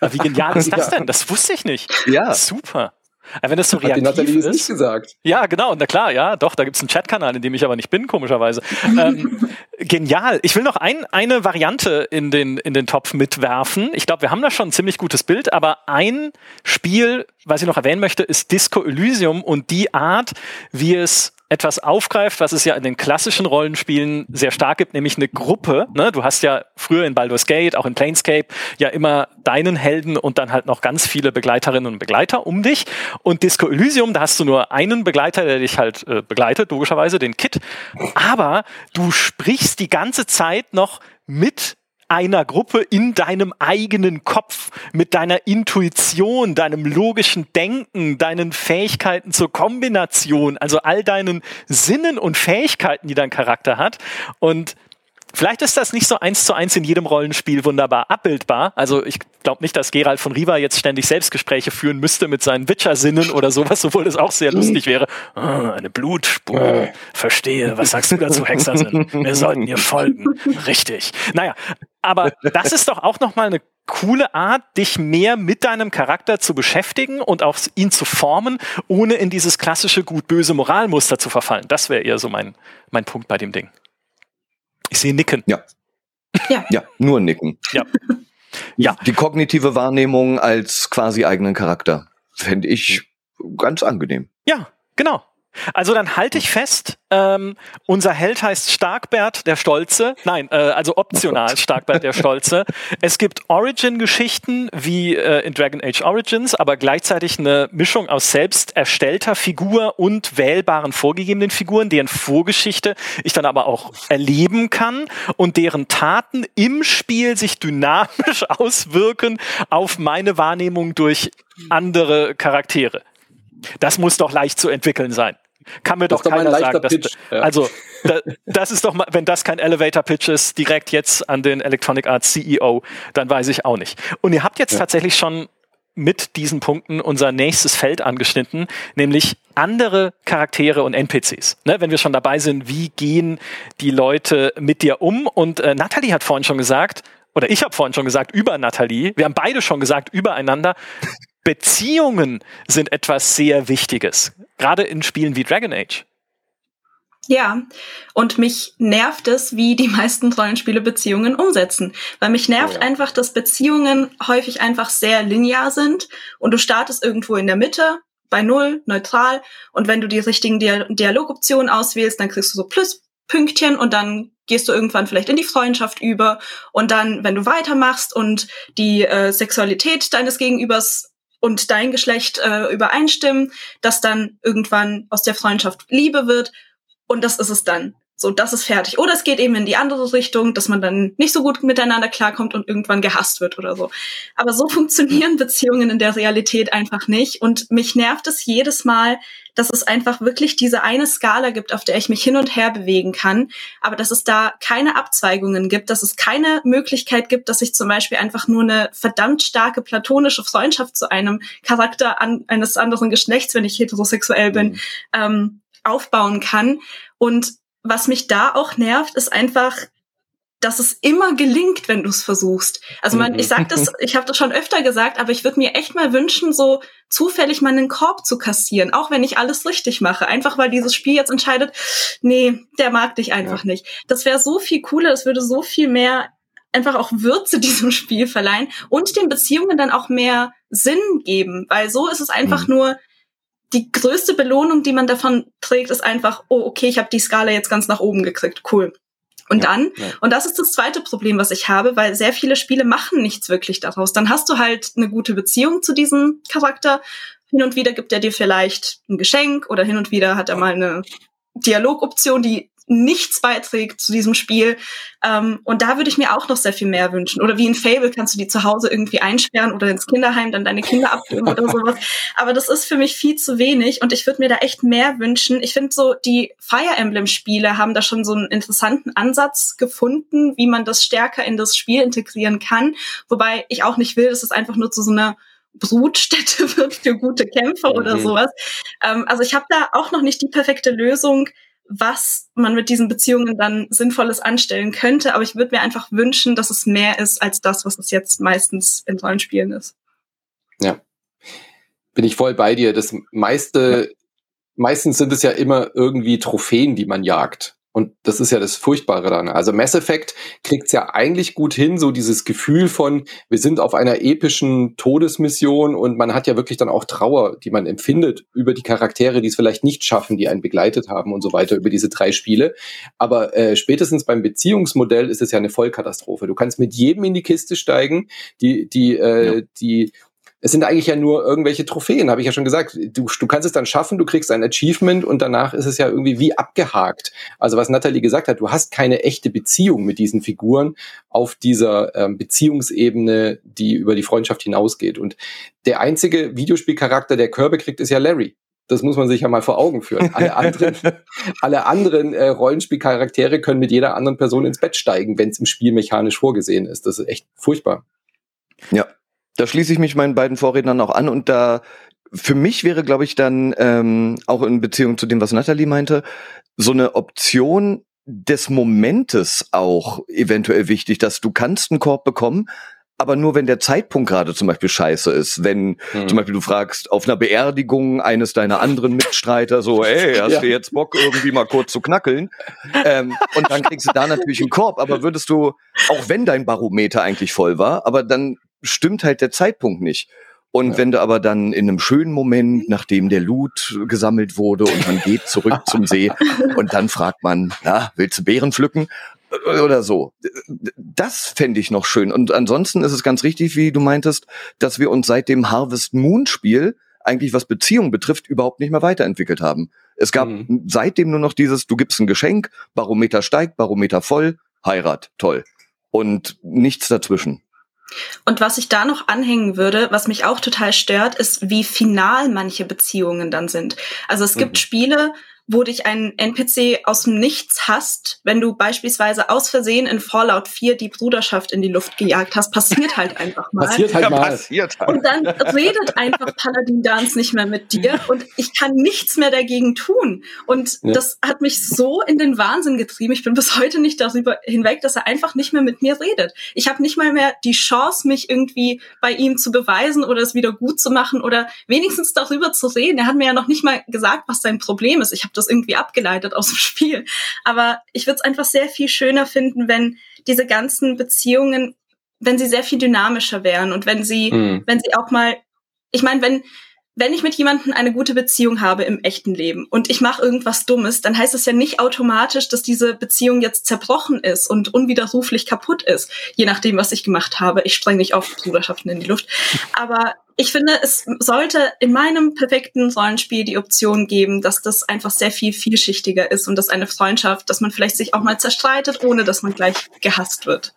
Wie genial ist das [LAUGHS] denn? Das wusste ich nicht. Ja. Super. Aber wenn das so reaktiv Hat die ist, nicht gesagt. Ja, genau, na klar, ja, doch, da gibt's einen Chatkanal, in dem ich aber nicht bin, komischerweise. [LAUGHS] ähm, genial. Ich will noch ein, eine Variante in den, in den Topf mitwerfen. Ich glaube, wir haben da schon ein ziemlich gutes Bild, aber ein Spiel, was ich noch erwähnen möchte, ist Disco Elysium und die Art, wie es etwas aufgreift, was es ja in den klassischen Rollenspielen sehr stark gibt, nämlich eine Gruppe. Ne? Du hast ja früher in Baldur's Gate, auch in Planescape, ja immer deinen Helden und dann halt noch ganz viele Begleiterinnen und Begleiter um dich. Und Disco Elysium, da hast du nur einen Begleiter, der dich halt äh, begleitet, logischerweise, den Kit. Aber du sprichst die ganze Zeit noch mit einer Gruppe in deinem eigenen Kopf, mit deiner Intuition, deinem logischen Denken, deinen Fähigkeiten zur Kombination, also all deinen Sinnen und Fähigkeiten, die dein Charakter hat. Und Vielleicht ist das nicht so eins zu eins in jedem Rollenspiel wunderbar abbildbar. Also ich glaube nicht, dass Gerald von Riva jetzt ständig Selbstgespräche führen müsste mit seinen Witcher-Sinnen oder sowas, obwohl das auch sehr lustig wäre. Oh, eine Blutspur. Verstehe. Was sagst du dazu, Hexersinn? Wir sollten ihr folgen. Richtig. Naja, aber [LAUGHS] das ist doch auch nochmal eine coole Art, dich mehr mit deinem Charakter zu beschäftigen und auch ihn zu formen, ohne in dieses klassische gut-böse Moralmuster zu verfallen. Das wäre eher so mein, mein Punkt bei dem Ding. Ich sehe Nicken. Ja. Ja. Ja, nur Nicken. Ja. Ja. Die kognitive Wahrnehmung als quasi eigenen Charakter fände ich ganz angenehm. Ja, genau. Also dann halte ich fest, ähm, unser Held heißt Starkbert der Stolze. Nein, äh, also optional oh Starkbert der Stolze. Es gibt Origin-Geschichten wie äh, in Dragon Age Origins, aber gleichzeitig eine Mischung aus selbst erstellter Figur und wählbaren vorgegebenen Figuren, deren Vorgeschichte ich dann aber auch erleben kann und deren Taten im Spiel sich dynamisch [LAUGHS] auswirken auf meine Wahrnehmung durch andere Charaktere. Das muss doch leicht zu entwickeln sein. Kann mir doch keiner sagen. Dass, ja. Also, da, das ist doch mal, wenn das kein Elevator Pitch ist, direkt jetzt an den Electronic Arts CEO, dann weiß ich auch nicht. Und ihr habt jetzt ja. tatsächlich schon mit diesen Punkten unser nächstes Feld angeschnitten, nämlich andere Charaktere und NPCs. Ne, wenn wir schon dabei sind, wie gehen die Leute mit dir um? Und äh, Natalie hat vorhin schon gesagt, oder ich habe vorhin schon gesagt über Natalie, wir haben beide schon gesagt übereinander, Beziehungen sind etwas sehr Wichtiges, gerade in Spielen wie Dragon Age. Ja, und mich nervt es, wie die meisten Rollenspiele Beziehungen umsetzen. Weil mich nervt oh ja. einfach, dass Beziehungen häufig einfach sehr linear sind und du startest irgendwo in der Mitte, bei Null, neutral, und wenn du die richtigen Dialogoptionen auswählst, dann kriegst du so Pluspünktchen und dann gehst du irgendwann vielleicht in die Freundschaft über und dann, wenn du weitermachst und die äh, Sexualität deines Gegenübers und dein Geschlecht äh, übereinstimmen, dass dann irgendwann aus der Freundschaft Liebe wird und das ist es dann. So, das ist fertig. Oder es geht eben in die andere Richtung, dass man dann nicht so gut miteinander klarkommt und irgendwann gehasst wird oder so. Aber so funktionieren Beziehungen in der Realität einfach nicht. Und mich nervt es jedes Mal, dass es einfach wirklich diese eine Skala gibt, auf der ich mich hin und her bewegen kann, aber dass es da keine Abzweigungen gibt, dass es keine Möglichkeit gibt, dass ich zum Beispiel einfach nur eine verdammt starke platonische Freundschaft zu einem Charakter an, eines anderen Geschlechts, wenn ich heterosexuell bin, mhm. ähm, aufbauen kann. Und was mich da auch nervt, ist einfach dass es immer gelingt, wenn du es versuchst. Also man, ich sag das, ich habe das schon öfter gesagt, aber ich würde mir echt mal wünschen, so zufällig mal einen Korb zu kassieren, auch wenn ich alles richtig mache. Einfach weil dieses Spiel jetzt entscheidet, nee, der mag dich einfach ja. nicht. Das wäre so viel cooler, das würde so viel mehr einfach auch Würze [LAUGHS] diesem Spiel verleihen und den Beziehungen dann auch mehr Sinn geben, weil so ist es einfach mhm. nur die größte Belohnung, die man davon trägt, ist einfach, oh, okay, ich habe die Skala jetzt ganz nach oben gekriegt. Cool. Und ja, dann, ja. und das ist das zweite Problem, was ich habe, weil sehr viele Spiele machen nichts wirklich daraus. Dann hast du halt eine gute Beziehung zu diesem Charakter. Hin und wieder gibt er dir vielleicht ein Geschenk oder hin und wieder hat er mal eine Dialogoption, die nichts beiträgt zu diesem Spiel. Ähm, und da würde ich mir auch noch sehr viel mehr wünschen. Oder wie in Fable kannst du die zu Hause irgendwie einsperren oder ins Kinderheim dann deine Kinder abgeben oder sowas. Aber das ist für mich viel zu wenig und ich würde mir da echt mehr wünschen. Ich finde so, die Fire Emblem Spiele haben da schon so einen interessanten Ansatz gefunden, wie man das stärker in das Spiel integrieren kann. Wobei ich auch nicht will, dass es einfach nur zu so einer Brutstätte [LAUGHS] wird für gute Kämpfer mhm. oder sowas. Ähm, also ich habe da auch noch nicht die perfekte Lösung, was man mit diesen Beziehungen dann Sinnvolles anstellen könnte. Aber ich würde mir einfach wünschen, dass es mehr ist als das, was es jetzt meistens in Rollenspielen ist. Ja. Bin ich voll bei dir. Das meiste, ja. meistens sind es ja immer irgendwie Trophäen, die man jagt. Und das ist ja das Furchtbare dann. Also Mass Effect kriegt's ja eigentlich gut hin, so dieses Gefühl von, wir sind auf einer epischen Todesmission und man hat ja wirklich dann auch Trauer, die man empfindet über die Charaktere, die es vielleicht nicht schaffen, die einen begleitet haben und so weiter über diese drei Spiele. Aber äh, spätestens beim Beziehungsmodell ist es ja eine Vollkatastrophe. Du kannst mit jedem in die Kiste steigen, die, die, äh, ja. die es sind eigentlich ja nur irgendwelche Trophäen, habe ich ja schon gesagt. Du, du kannst es dann schaffen, du kriegst ein Achievement und danach ist es ja irgendwie wie abgehakt. Also was Natalie gesagt hat, du hast keine echte Beziehung mit diesen Figuren auf dieser ähm, Beziehungsebene, die über die Freundschaft hinausgeht. Und der einzige Videospielcharakter, der Körbe kriegt, ist ja Larry. Das muss man sich ja mal vor Augen führen. Alle anderen, [LAUGHS] alle anderen äh, Rollenspielcharaktere können mit jeder anderen Person ins Bett steigen, wenn es im Spiel mechanisch vorgesehen ist. Das ist echt furchtbar. Ja, da schließe ich mich meinen beiden Vorrednern auch an und da für mich wäre, glaube ich, dann ähm, auch in Beziehung zu dem, was Natalie meinte, so eine Option des Momentes auch eventuell wichtig, dass du kannst einen Korb bekommen, aber nur wenn der Zeitpunkt gerade zum Beispiel scheiße ist. Wenn hm. zum Beispiel du fragst auf einer Beerdigung eines deiner anderen [LAUGHS] Mitstreiter so, ey, hast ja. du jetzt Bock irgendwie mal kurz zu knackeln? ähm, und dann kriegst du da natürlich einen Korb, aber würdest du, auch wenn dein Barometer eigentlich voll war, aber dann stimmt halt der Zeitpunkt nicht. Und ja. wenn du aber dann in einem schönen Moment, nachdem der Loot gesammelt wurde und man geht zurück zum [LAUGHS] See und dann fragt man, na, willst du Beeren pflücken? Oder so. Das fände ich noch schön. Und ansonsten ist es ganz richtig, wie du meintest, dass wir uns seit dem Harvest Moon Spiel eigentlich was Beziehungen betrifft, überhaupt nicht mehr weiterentwickelt haben. Es gab mhm. seitdem nur noch dieses, du gibst ein Geschenk, Barometer steigt, Barometer voll, Heirat, toll. Und nichts dazwischen. Und was ich da noch anhängen würde, was mich auch total stört, ist, wie final manche Beziehungen dann sind. Also es gibt mhm. Spiele, wo dich ein NPC aus dem Nichts hasst, wenn du beispielsweise aus Versehen in Fallout 4 die Bruderschaft in die Luft gejagt hast, passiert halt [LAUGHS] einfach mal. Passiert halt mal. Passiert halt. Und dann redet einfach Paladin Dance nicht mehr mit dir und ich kann nichts mehr dagegen tun. Und ja. das hat mich so in den Wahnsinn getrieben. Ich bin bis heute nicht darüber hinweg, dass er einfach nicht mehr mit mir redet. Ich habe nicht mal mehr die Chance, mich irgendwie bei ihm zu beweisen oder es wieder gut zu machen oder wenigstens darüber zu reden. Er hat mir ja noch nicht mal gesagt, was sein Problem ist. Ich habe das irgendwie abgeleitet aus dem Spiel. Aber ich würde es einfach sehr viel schöner finden, wenn diese ganzen Beziehungen, wenn sie sehr viel dynamischer wären und wenn sie, mhm. wenn sie auch mal, ich meine, wenn wenn ich mit jemandem eine gute Beziehung habe im echten Leben und ich mache irgendwas Dummes, dann heißt es ja nicht automatisch, dass diese Beziehung jetzt zerbrochen ist und unwiderruflich kaputt ist, je nachdem, was ich gemacht habe. Ich spreng nicht auf Bruderschaften in die Luft. Aber ich finde, es sollte in meinem perfekten Rollenspiel die Option geben, dass das einfach sehr viel vielschichtiger ist und dass eine Freundschaft, dass man vielleicht sich auch mal zerstreitet, ohne dass man gleich gehasst wird.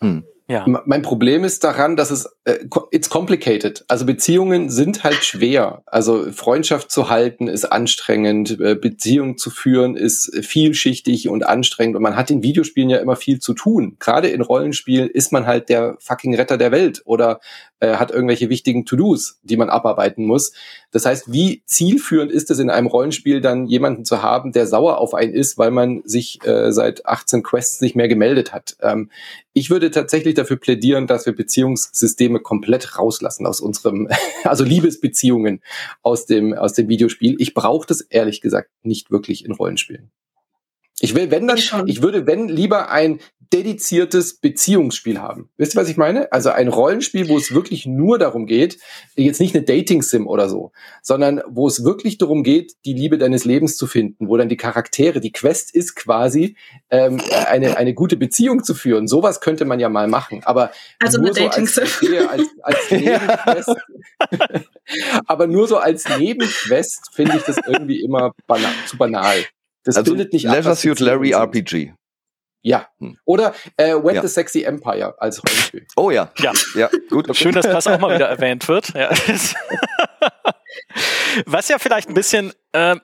Hm. Ja. Mein Problem ist daran, dass es äh, it's complicated. Also Beziehungen sind halt schwer. Also Freundschaft zu halten ist anstrengend, äh, Beziehung zu führen ist vielschichtig und anstrengend und man hat in Videospielen ja immer viel zu tun. Gerade in Rollenspielen ist man halt der fucking Retter der Welt oder äh, hat irgendwelche wichtigen To-Dos, die man abarbeiten muss. Das heißt, wie zielführend ist es in einem Rollenspiel dann jemanden zu haben, der sauer auf einen ist, weil man sich äh, seit 18 Quests nicht mehr gemeldet hat? Ähm, ich würde tatsächlich dafür plädieren, dass wir Beziehungssysteme komplett rauslassen aus unserem, [LAUGHS] also Liebesbeziehungen aus dem, aus dem Videospiel. Ich brauche das ehrlich gesagt nicht wirklich in Rollenspielen. Ich will, wenn dann, ich, ich, würde, wenn lieber ein dediziertes Beziehungsspiel haben. Wisst ihr, was ich meine? Also ein Rollenspiel, wo es wirklich nur darum geht, jetzt nicht eine Dating-Sim oder so, sondern wo es wirklich darum geht, die Liebe deines Lebens zu finden, wo dann die Charaktere, die Quest ist quasi, ähm, eine, eine gute Beziehung zu führen. Sowas könnte man ja mal machen. Aber also nur eine so Dating-Sim. [LAUGHS] Als, als, [LAUGHS] Nebenquest, aber nur so als Nebenquest finde ich das irgendwie immer banal, zu banal. Das also bildet nicht Leisure Suit Larry RPG. Ja. Hm. Oder äh, When ja. the Sexy Empire als Rollenspiel. Oh ja. Ja. ja. Gut. Okay. Schön, dass das auch mal wieder [LAUGHS] erwähnt wird. Ja. [LAUGHS] Was ja vielleicht ein bisschen, äh,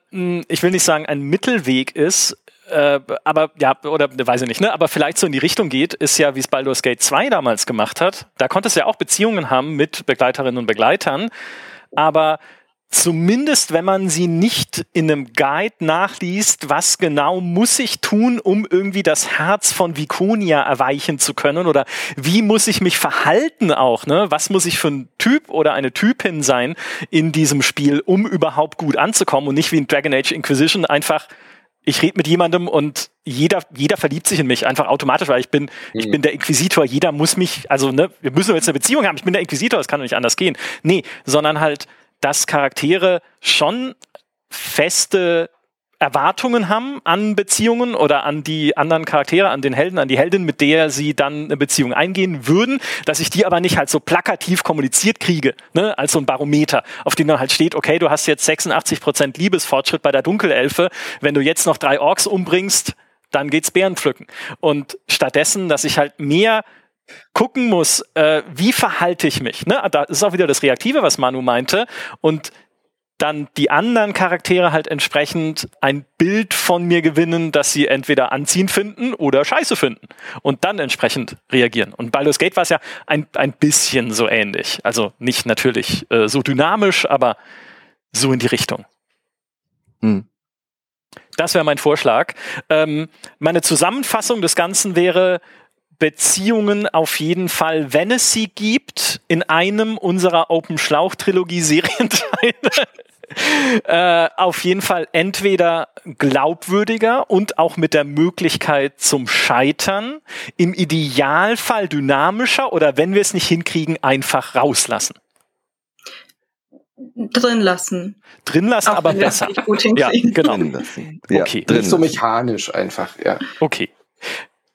ich will nicht sagen, ein Mittelweg ist, äh, aber ja, oder weiß ich nicht, ne? Aber vielleicht so in die Richtung geht, ist ja, wie es Baldur's Gate 2 damals gemacht hat. Da konnte es ja auch Beziehungen haben mit Begleiterinnen und Begleitern. Aber zumindest wenn man sie nicht in einem Guide nachliest, was genau muss ich tun, um irgendwie das Herz von Viconia erweichen zu können oder wie muss ich mich verhalten auch, ne? Was muss ich für ein Typ oder eine Typin sein in diesem Spiel, um überhaupt gut anzukommen und nicht wie in Dragon Age Inquisition einfach ich rede mit jemandem und jeder, jeder verliebt sich in mich einfach automatisch, weil ich bin, mhm. ich bin der Inquisitor, jeder muss mich, also ne, wir müssen jetzt eine Beziehung haben, ich bin der Inquisitor, es kann doch nicht anders gehen. Nee, sondern halt, dass Charaktere schon feste Erwartungen haben an Beziehungen oder an die anderen Charaktere, an den Helden, an die Heldin, mit der sie dann eine Beziehung eingehen würden, dass ich die aber nicht halt so plakativ kommuniziert kriege, ne, als so ein Barometer, auf dem dann halt steht, okay, du hast jetzt 86 Prozent Liebesfortschritt bei der Dunkelelfe, wenn du jetzt noch drei Orks umbringst, dann geht's Bären pflücken. Und stattdessen, dass ich halt mehr gucken muss, äh, wie verhalte ich mich. Ne? Da ist auch wieder das Reaktive, was Manu meinte. Und dann die anderen Charaktere halt entsprechend ein Bild von mir gewinnen, dass sie entweder anziehend finden oder scheiße finden und dann entsprechend reagieren. Und Baldur's Gate war es ja ein, ein bisschen so ähnlich. Also nicht natürlich äh, so dynamisch, aber so in die Richtung. Hm. Das wäre mein Vorschlag. Ähm, meine Zusammenfassung des Ganzen wäre, Beziehungen auf jeden Fall, wenn es sie gibt, in einem unserer Open Schlauch Trilogie Serienteile. [LAUGHS] äh, auf jeden Fall entweder glaubwürdiger und auch mit der Möglichkeit zum Scheitern, im Idealfall dynamischer oder wenn wir es nicht hinkriegen, einfach rauslassen. Drin lassen. Drin lassen, aber besser. Ja, genau. Ja, okay. Nicht so mechanisch einfach, ja. Okay.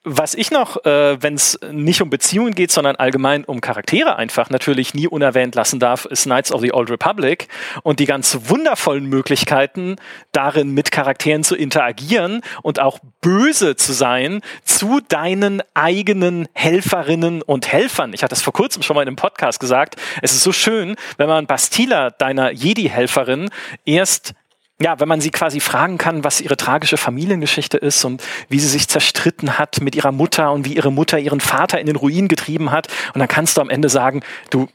Was ich noch, äh, wenn es nicht um Beziehungen geht, sondern allgemein um Charaktere einfach natürlich nie unerwähnt lassen darf, ist Knights of the Old Republic und die ganz wundervollen Möglichkeiten darin mit Charakteren zu interagieren und auch böse zu sein zu deinen eigenen Helferinnen und Helfern. Ich hatte das vor kurzem schon mal in einem Podcast gesagt. Es ist so schön, wenn man Bastila, deiner Jedi-Helferin, erst ja, wenn man sie quasi fragen kann, was ihre tragische Familiengeschichte ist und wie sie sich zerstritten hat mit ihrer Mutter und wie ihre Mutter ihren Vater in den Ruin getrieben hat. Und dann kannst du am Ende sagen, du,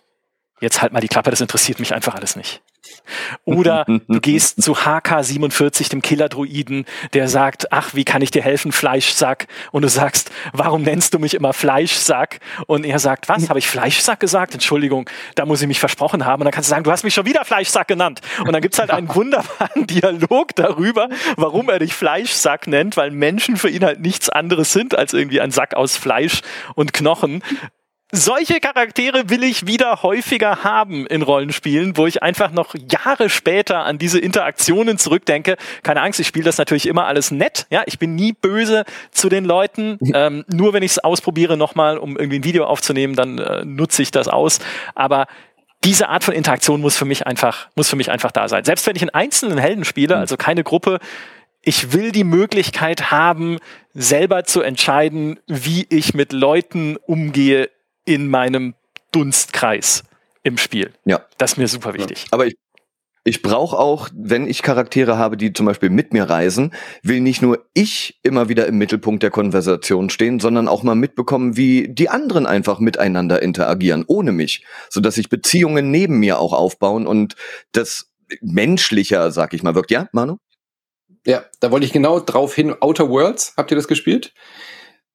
jetzt halt mal die Klappe, das interessiert mich einfach alles nicht. Oder du [LAUGHS] gehst zu HK47, dem Killer-Druiden, der sagt, ach, wie kann ich dir helfen, Fleischsack? Und du sagst, warum nennst du mich immer Fleischsack? Und er sagt, was, habe ich Fleischsack gesagt? Entschuldigung, da muss ich mich versprochen haben. Und dann kannst du sagen, du hast mich schon wieder Fleischsack genannt. Und dann gibt's halt einen [LAUGHS] wunderbaren Dialog darüber, warum er dich Fleischsack nennt, weil Menschen für ihn halt nichts anderes sind als irgendwie ein Sack aus Fleisch und Knochen solche Charaktere will ich wieder häufiger haben in Rollenspielen, wo ich einfach noch Jahre später an diese Interaktionen zurückdenke. Keine Angst, ich spiele das natürlich immer alles nett. Ja, ich bin nie böse zu den Leuten. Ähm, nur wenn ich es ausprobiere nochmal, um irgendwie ein Video aufzunehmen, dann äh, nutze ich das aus. Aber diese Art von Interaktion muss für mich einfach, muss für mich einfach da sein. Selbst wenn ich einen einzelnen Helden spiele, mhm. also keine Gruppe, ich will die Möglichkeit haben, selber zu entscheiden, wie ich mit Leuten umgehe in meinem Dunstkreis im Spiel. Ja. Das ist mir super wichtig. Aber ich, ich brauche auch, wenn ich Charaktere habe, die zum Beispiel mit mir reisen, will nicht nur ich immer wieder im Mittelpunkt der Konversation stehen, sondern auch mal mitbekommen, wie die anderen einfach miteinander interagieren, ohne mich, sodass sich Beziehungen neben mir auch aufbauen und das menschlicher, sag ich mal, wirkt. Ja, Manu? Ja, da wollte ich genau drauf hin. Outer Worlds, habt ihr das gespielt?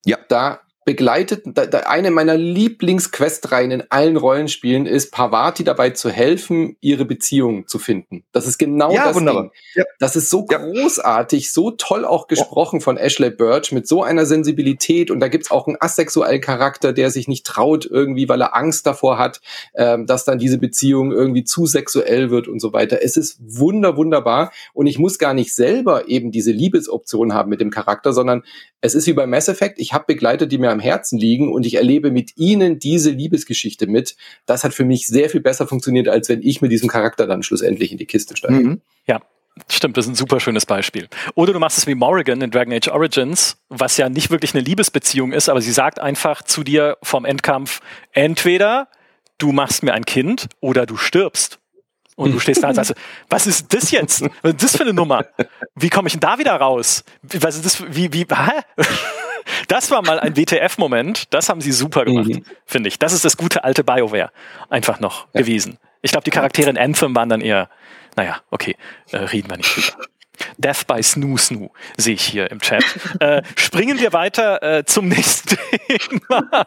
Ja. Da begleitet, da, da eine meiner Lieblingsquestreihen in allen Rollenspielen ist, Parvati dabei zu helfen, ihre Beziehung zu finden. Das ist genau ja, das wunderbar. Ding. Ja. Das ist so ja. großartig, so toll auch gesprochen von Ashley Birch mit so einer Sensibilität und da gibt's auch einen asexuellen Charakter, der sich nicht traut irgendwie, weil er Angst davor hat, ähm, dass dann diese Beziehung irgendwie zu sexuell wird und so weiter. Es ist wunder, wunderbar und ich muss gar nicht selber eben diese Liebesoption haben mit dem Charakter, sondern es ist wie bei Mass Effect, ich habe Begleiter, die mir am Herzen liegen und ich erlebe mit ihnen diese Liebesgeschichte mit. Das hat für mich sehr viel besser funktioniert, als wenn ich mit diesem Charakter dann schlussendlich in die Kiste steige. Mhm. Ja, Stimmt, das ist ein super schönes Beispiel. Oder du machst es wie Morrigan in Dragon Age Origins, was ja nicht wirklich eine Liebesbeziehung ist, aber sie sagt einfach zu dir vom Endkampf, entweder du machst mir ein Kind oder du stirbst. Und du stehst da und sagst, was ist das jetzt? Was ist das für eine Nummer? Wie komme ich denn da wieder raus? Was ist das? Wie, wie, hä? [LAUGHS] Das war mal ein WTF-Moment. Das haben sie super gemacht, mhm. finde ich. Das ist das gute alte BioWare einfach noch ja. gewesen. Ich glaube, die Charaktere in Anthem waren dann eher, naja, okay, äh, reden wir nicht drüber. Death by Snoo Snoo sehe ich hier im Chat. äh, springen wir weiter äh, zum nächsten [LAUGHS] Thema.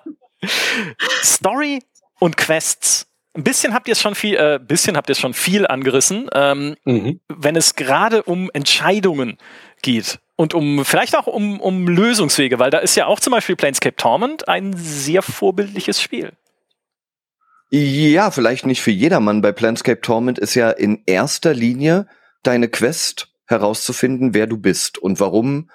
Story und Quests. Ein bisschen habt ihr es schon viel, äh, bisschen habt ihr es schon viel angerissen, ähm, mhm. wenn es gerade um Entscheidungen geht und um vielleicht auch um, um Lösungswege, weil da ist ja auch zum Beispiel Planescape Torment ein sehr vorbildliches Spiel. Ja, vielleicht nicht für jedermann. Bei Planescape Torment ist ja in erster Linie deine Quest herauszufinden, wer du bist und warum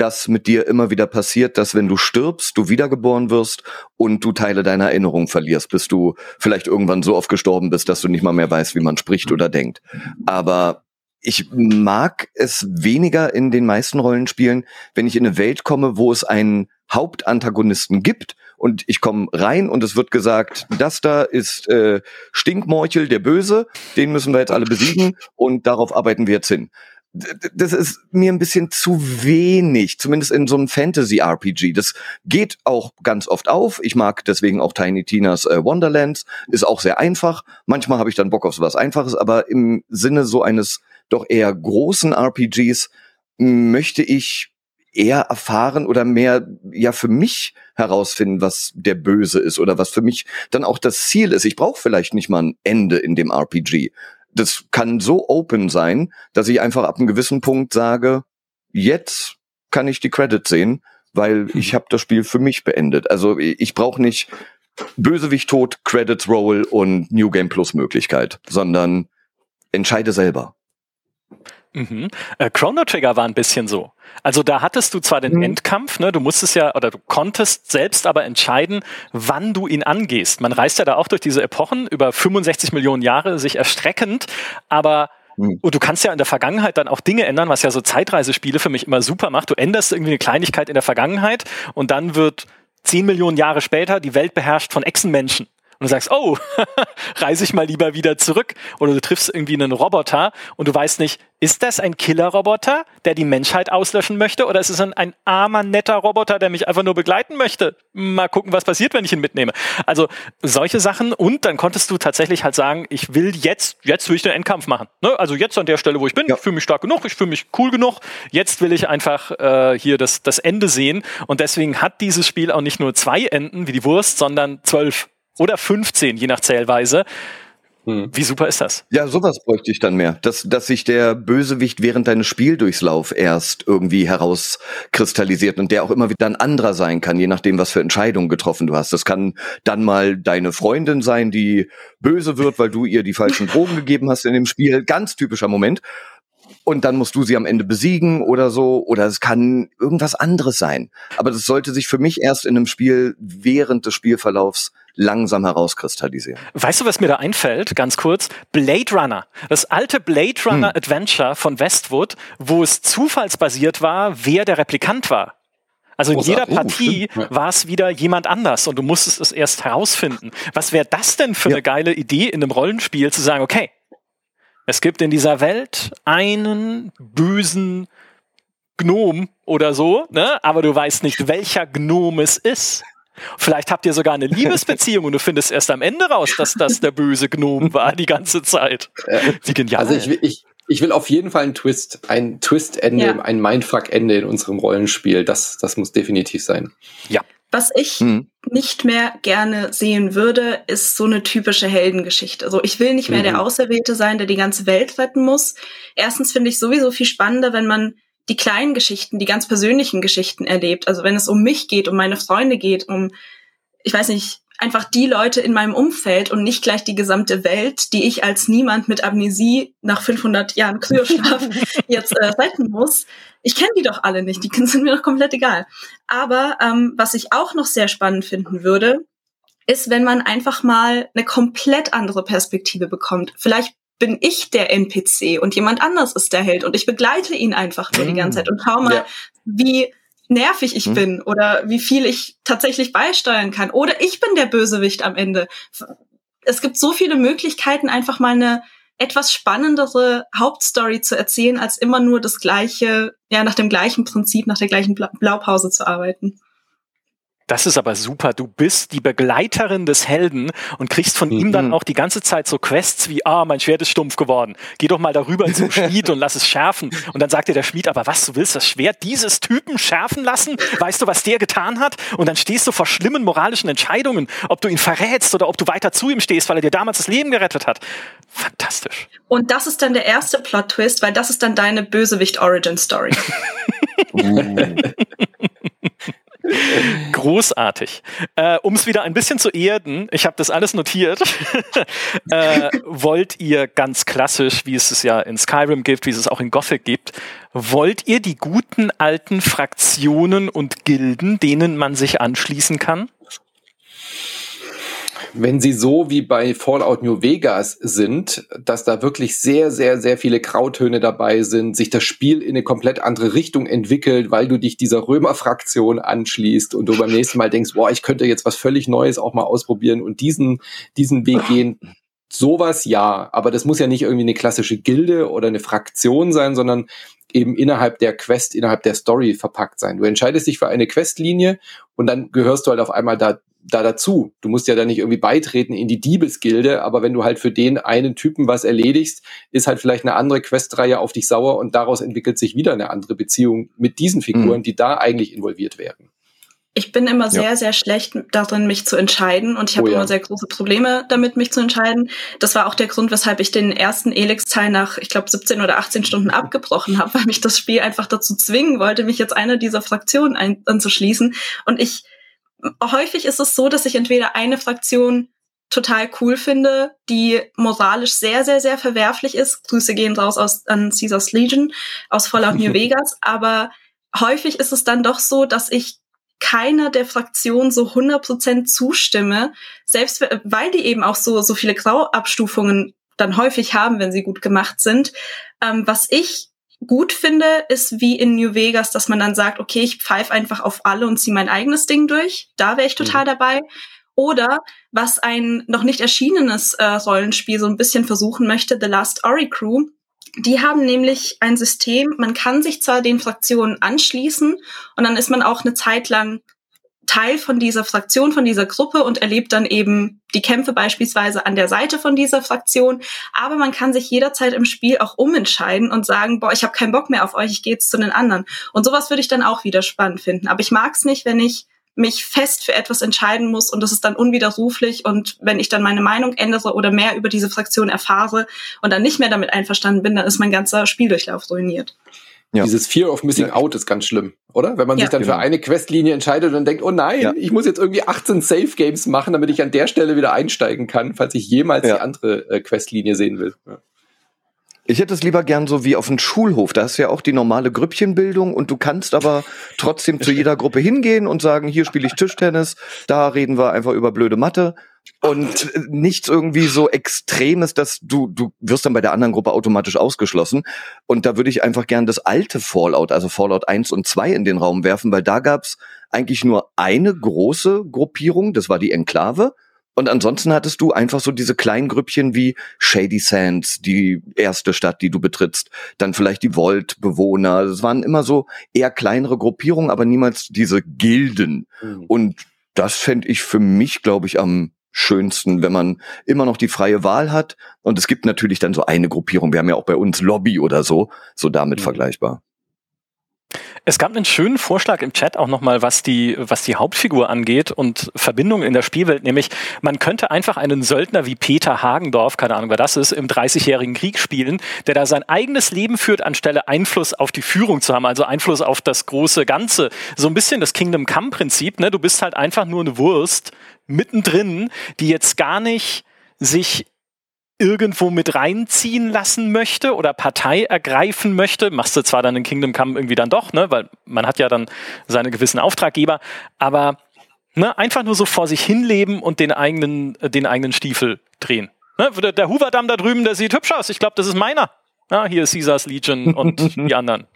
das mit dir immer wieder passiert, dass wenn du stirbst, du wiedergeboren wirst und du Teile deiner Erinnerung verlierst, bis du vielleicht irgendwann so oft gestorben bist, dass du nicht mal mehr weißt, wie man spricht oder denkt. Aber ich mag es weniger in den meisten Rollenspielen, wenn ich in eine Welt komme, wo es einen Hauptantagonisten gibt und ich komme rein und es wird gesagt, das da ist äh, Stinkmorchel, der Böse, den müssen wir jetzt alle besiegen und darauf arbeiten wir jetzt hin das ist mir ein bisschen zu wenig, zumindest in so einem Fantasy-RPG. Das geht auch ganz oft auf. Ich mag deswegen auch Tiny Tinas äh, Wonderlands. Ist auch sehr einfach. Manchmal habe ich dann Bock auf sowas Einfaches, aber im Sinne so eines doch eher großen RPGs möchte ich eher erfahren oder mehr ja für mich herausfinden, was der Böse ist oder was für mich dann auch das Ziel ist. Ich brauche vielleicht nicht mal ein Ende in dem RPG das kann so open sein, dass ich einfach ab einem gewissen Punkt sage, jetzt kann ich die Credits sehen, weil mhm. ich habe das Spiel für mich beendet. Also ich brauche nicht Bösewicht tot, Credits Roll und New Game Plus Möglichkeit, sondern entscheide selber. Mhm. Äh, Chrono Trigger war ein bisschen so. Also da hattest du zwar den mhm. Endkampf, ne, du musstest ja oder du konntest selbst aber entscheiden, wann du ihn angehst. Man reist ja da auch durch diese Epochen über 65 Millionen Jahre sich erstreckend, aber mhm. und du kannst ja in der Vergangenheit dann auch Dinge ändern, was ja so Zeitreisespiele für mich immer super macht. Du änderst irgendwie eine Kleinigkeit in der Vergangenheit und dann wird 10 Millionen Jahre später die Welt beherrscht von Echsenmenschen und du sagst, oh, [LAUGHS] reise ich mal lieber wieder zurück. Oder du triffst irgendwie einen Roboter und du weißt nicht, ist das ein Killer-Roboter, der die Menschheit auslöschen möchte? Oder ist es ein, ein armer, netter Roboter, der mich einfach nur begleiten möchte? Mal gucken, was passiert, wenn ich ihn mitnehme. Also solche Sachen. Und dann konntest du tatsächlich halt sagen, ich will jetzt, jetzt will ich den Endkampf machen. Ne? Also jetzt an der Stelle, wo ich bin, ja. ich fühle mich stark genug, ich fühle mich cool genug. Jetzt will ich einfach äh, hier das, das Ende sehen. Und deswegen hat dieses Spiel auch nicht nur zwei Enden wie die Wurst, sondern zwölf oder 15, je nach Zählweise. Hm. Wie super ist das? Ja, sowas bräuchte ich dann mehr. Dass, dass sich der Bösewicht während deines Spieldurchlauf erst irgendwie herauskristallisiert und der auch immer wieder ein anderer sein kann, je nachdem, was für Entscheidungen getroffen du hast. Das kann dann mal deine Freundin sein, die böse wird, weil du ihr die falschen [LAUGHS] Drogen gegeben hast in dem Spiel. Ganz typischer Moment und dann musst du sie am Ende besiegen oder so. Oder es kann irgendwas anderes sein. Aber das sollte sich für mich erst in einem Spiel während des Spielverlaufs langsam herauskristallisieren. Weißt du, was mir da einfällt? Ganz kurz. Blade Runner. Das alte Blade Runner hm. Adventure von Westwood, wo es zufallsbasiert war, wer der Replikant war. Also in jeder Partie oh, war es wieder jemand anders und du musstest es erst herausfinden. Was wäre das denn für ja. eine geile Idee in einem Rollenspiel zu sagen, okay, es gibt in dieser Welt einen bösen Gnom oder so, ne? aber du weißt nicht, welcher Gnom es ist. Vielleicht habt ihr sogar eine Liebesbeziehung und du findest erst am Ende raus, dass das der böse Gnom war die ganze Zeit. Wie genial. Also ich, ich, ich will auf jeden Fall einen Twist, ein Twist-Ende, ja. ein Mindfuck-Ende in unserem Rollenspiel. Das, das muss definitiv sein. Ja. Was ich mhm. nicht mehr gerne sehen würde, ist so eine typische Heldengeschichte. Also ich will nicht mehr mhm. der Auserwählte sein, der die ganze Welt retten muss. Erstens finde ich sowieso viel spannender, wenn man die kleinen Geschichten, die ganz persönlichen Geschichten erlebt. Also wenn es um mich geht, um meine Freunde geht, um, ich weiß nicht, einfach die Leute in meinem Umfeld und nicht gleich die gesamte Welt, die ich als niemand mit Amnesie nach 500 Jahren [LAUGHS] Kryoschlaf jetzt äh, retten muss. Ich kenne die doch alle nicht, die [LAUGHS] sind mir doch komplett egal. Aber ähm, was ich auch noch sehr spannend finden würde, ist, wenn man einfach mal eine komplett andere Perspektive bekommt. Vielleicht bin ich der NPC und jemand anders ist der Held und ich begleite ihn einfach nur die ganze mm. Zeit und schau mal, ja. wie nervig ich hm. bin oder wie viel ich tatsächlich beisteuern kann. Oder ich bin der Bösewicht am Ende. Es gibt so viele Möglichkeiten, einfach mal eine etwas spannendere Hauptstory zu erzählen, als immer nur das gleiche, ja, nach dem gleichen Prinzip, nach der gleichen Blaupause zu arbeiten. Das ist aber super. Du bist die Begleiterin des Helden und kriegst von mhm. ihm dann mhm. auch die ganze Zeit so Quests wie, ah, mein Schwert ist stumpf geworden. Geh doch mal darüber [LAUGHS] zum Schmied und lass es schärfen. Und dann sagt dir der Schmied, aber was, du willst das Schwert dieses Typen schärfen lassen? Weißt du, was der getan hat? Und dann stehst du vor schlimmen moralischen Entscheidungen, ob du ihn verrätst oder ob du weiter zu ihm stehst, weil er dir damals das Leben gerettet hat. Fantastisch. Und das ist dann der erste Plot-Twist, weil das ist dann deine Bösewicht-Origin-Story. [LAUGHS] [LAUGHS] Großartig. Äh, um es wieder ein bisschen zu erden, ich habe das alles notiert, [LAUGHS] äh, wollt ihr ganz klassisch, wie es es ja in Skyrim gibt, wie es es auch in Gothic gibt, wollt ihr die guten alten Fraktionen und Gilden, denen man sich anschließen kann? Wenn sie so wie bei Fallout New Vegas sind, dass da wirklich sehr, sehr, sehr viele Grautöne dabei sind, sich das Spiel in eine komplett andere Richtung entwickelt, weil du dich dieser Römerfraktion anschließt und du beim nächsten Mal denkst, boah, ich könnte jetzt was völlig Neues auch mal ausprobieren und diesen, diesen Weg gehen. Sowas ja, aber das muss ja nicht irgendwie eine klassische Gilde oder eine Fraktion sein, sondern eben innerhalb der Quest, innerhalb der Story verpackt sein. Du entscheidest dich für eine Questlinie und dann gehörst du halt auf einmal da, da dazu. Du musst ja da nicht irgendwie beitreten in die Diebesgilde, aber wenn du halt für den einen Typen was erledigst, ist halt vielleicht eine andere Questreihe auf dich sauer und daraus entwickelt sich wieder eine andere Beziehung mit diesen Figuren, mhm. die da eigentlich involviert werden. Ich bin immer sehr, ja. sehr schlecht darin, mich zu entscheiden und ich habe oh, ja. immer sehr große Probleme damit, mich zu entscheiden. Das war auch der Grund, weshalb ich den ersten Elix-Teil nach, ich glaube, 17 oder 18 Stunden abgebrochen habe, [LAUGHS] weil mich das Spiel einfach dazu zwingen wollte, mich jetzt einer dieser Fraktionen ein anzuschließen. Und ich, häufig ist es so, dass ich entweder eine Fraktion total cool finde, die moralisch sehr, sehr, sehr verwerflich ist. Grüße gehen raus aus, an Caesars Legion aus Fallout New [LAUGHS] Vegas, aber häufig ist es dann doch so, dass ich keiner der Fraktionen so 100% zustimme, selbst weil die eben auch so, so viele Grauabstufungen dann häufig haben, wenn sie gut gemacht sind. Ähm, was ich gut finde, ist wie in New Vegas, dass man dann sagt, okay, ich pfeife einfach auf alle und ziehe mein eigenes Ding durch. Da wäre ich total mhm. dabei. Oder was ein noch nicht erschienenes äh, Rollenspiel so ein bisschen versuchen möchte, The Last Ori Crew, die haben nämlich ein System, man kann sich zwar den Fraktionen anschließen und dann ist man auch eine Zeit lang Teil von dieser Fraktion, von dieser Gruppe und erlebt dann eben die Kämpfe beispielsweise an der Seite von dieser Fraktion. Aber man kann sich jederzeit im Spiel auch umentscheiden und sagen, boah, ich habe keinen Bock mehr auf euch, ich gehe jetzt zu den anderen. Und sowas würde ich dann auch wieder spannend finden. Aber ich mag es nicht, wenn ich mich fest für etwas entscheiden muss und das ist dann unwiderruflich und wenn ich dann meine Meinung ändere oder mehr über diese Fraktion erfahre und dann nicht mehr damit einverstanden bin, dann ist mein ganzer Spieldurchlauf ruiniert. Ja. Dieses Fear of Missing ja. Out ist ganz schlimm, oder? Wenn man ja. sich dann genau. für eine Questlinie entscheidet und denkt, oh nein, ja. ich muss jetzt irgendwie 18 Safe Games machen, damit ich an der Stelle wieder einsteigen kann, falls ich jemals die andere äh, Questlinie sehen will. Ich hätte es lieber gern so wie auf dem Schulhof. Da hast du ja auch die normale Grüppchenbildung und du kannst aber trotzdem zu jeder Gruppe hingehen und sagen, hier spiele ich Tischtennis, da reden wir einfach über blöde Mathe und nichts irgendwie so Extremes, dass du, du wirst dann bei der anderen Gruppe automatisch ausgeschlossen. Und da würde ich einfach gern das alte Fallout, also Fallout 1 und 2 in den Raum werfen, weil da gab's eigentlich nur eine große Gruppierung, das war die Enklave. Und ansonsten hattest du einfach so diese kleinen Grüppchen wie Shady Sands, die erste Stadt, die du betrittst, dann vielleicht die Vault-Bewohner. Es waren immer so eher kleinere Gruppierungen, aber niemals diese Gilden. Mhm. Und das fände ich für mich, glaube ich, am schönsten, wenn man immer noch die freie Wahl hat. Und es gibt natürlich dann so eine Gruppierung. Wir haben ja auch bei uns Lobby oder so, so damit mhm. vergleichbar. Es gab einen schönen Vorschlag im Chat auch nochmal, was die, was die Hauptfigur angeht und Verbindungen in der Spielwelt, nämlich man könnte einfach einen Söldner wie Peter Hagendorf, keine Ahnung wer das ist, im 30-jährigen Krieg spielen, der da sein eigenes Leben führt, anstelle Einfluss auf die Führung zu haben, also Einfluss auf das große Ganze. So ein bisschen das Kingdom Come-Prinzip, ne? Du bist halt einfach nur eine Wurst mittendrin, die jetzt gar nicht sich irgendwo mit reinziehen lassen möchte oder Partei ergreifen möchte, machst du zwar dann in Kingdom Come irgendwie dann doch, ne, weil man hat ja dann seine gewissen Auftraggeber, aber ne, einfach nur so vor sich hinleben und den eigenen, den eigenen Stiefel drehen. Ne, der, der Hoover-Damm da drüben, der sieht hübsch aus. Ich glaube, das ist meiner. Ja, hier ist Caesars Legion und die anderen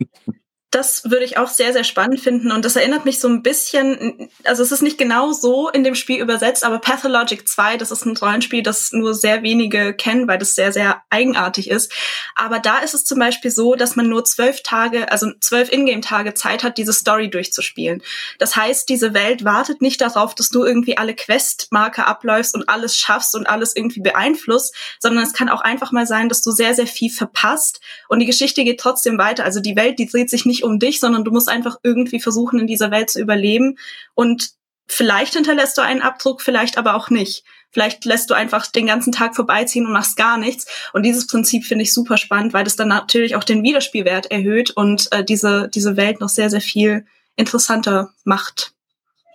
das würde ich auch sehr, sehr spannend finden. Und das erinnert mich so ein bisschen, also es ist nicht genau so in dem Spiel übersetzt, aber Pathologic 2, das ist ein Rollenspiel, das nur sehr wenige kennen, weil das sehr, sehr eigenartig ist. Aber da ist es zum Beispiel so, dass man nur zwölf Tage, also zwölf Ingame-Tage Zeit hat, diese Story durchzuspielen. Das heißt, diese Welt wartet nicht darauf, dass du irgendwie alle Questmarker abläufst und alles schaffst und alles irgendwie beeinflusst, sondern es kann auch einfach mal sein, dass du sehr, sehr viel verpasst und die Geschichte geht trotzdem weiter. Also die Welt, die dreht sich nicht um dich, sondern du musst einfach irgendwie versuchen, in dieser Welt zu überleben. Und vielleicht hinterlässt du einen Abdruck, vielleicht aber auch nicht. Vielleicht lässt du einfach den ganzen Tag vorbeiziehen und machst gar nichts. Und dieses Prinzip finde ich super spannend, weil das dann natürlich auch den Wiederspielwert erhöht und äh, diese, diese Welt noch sehr, sehr viel interessanter macht.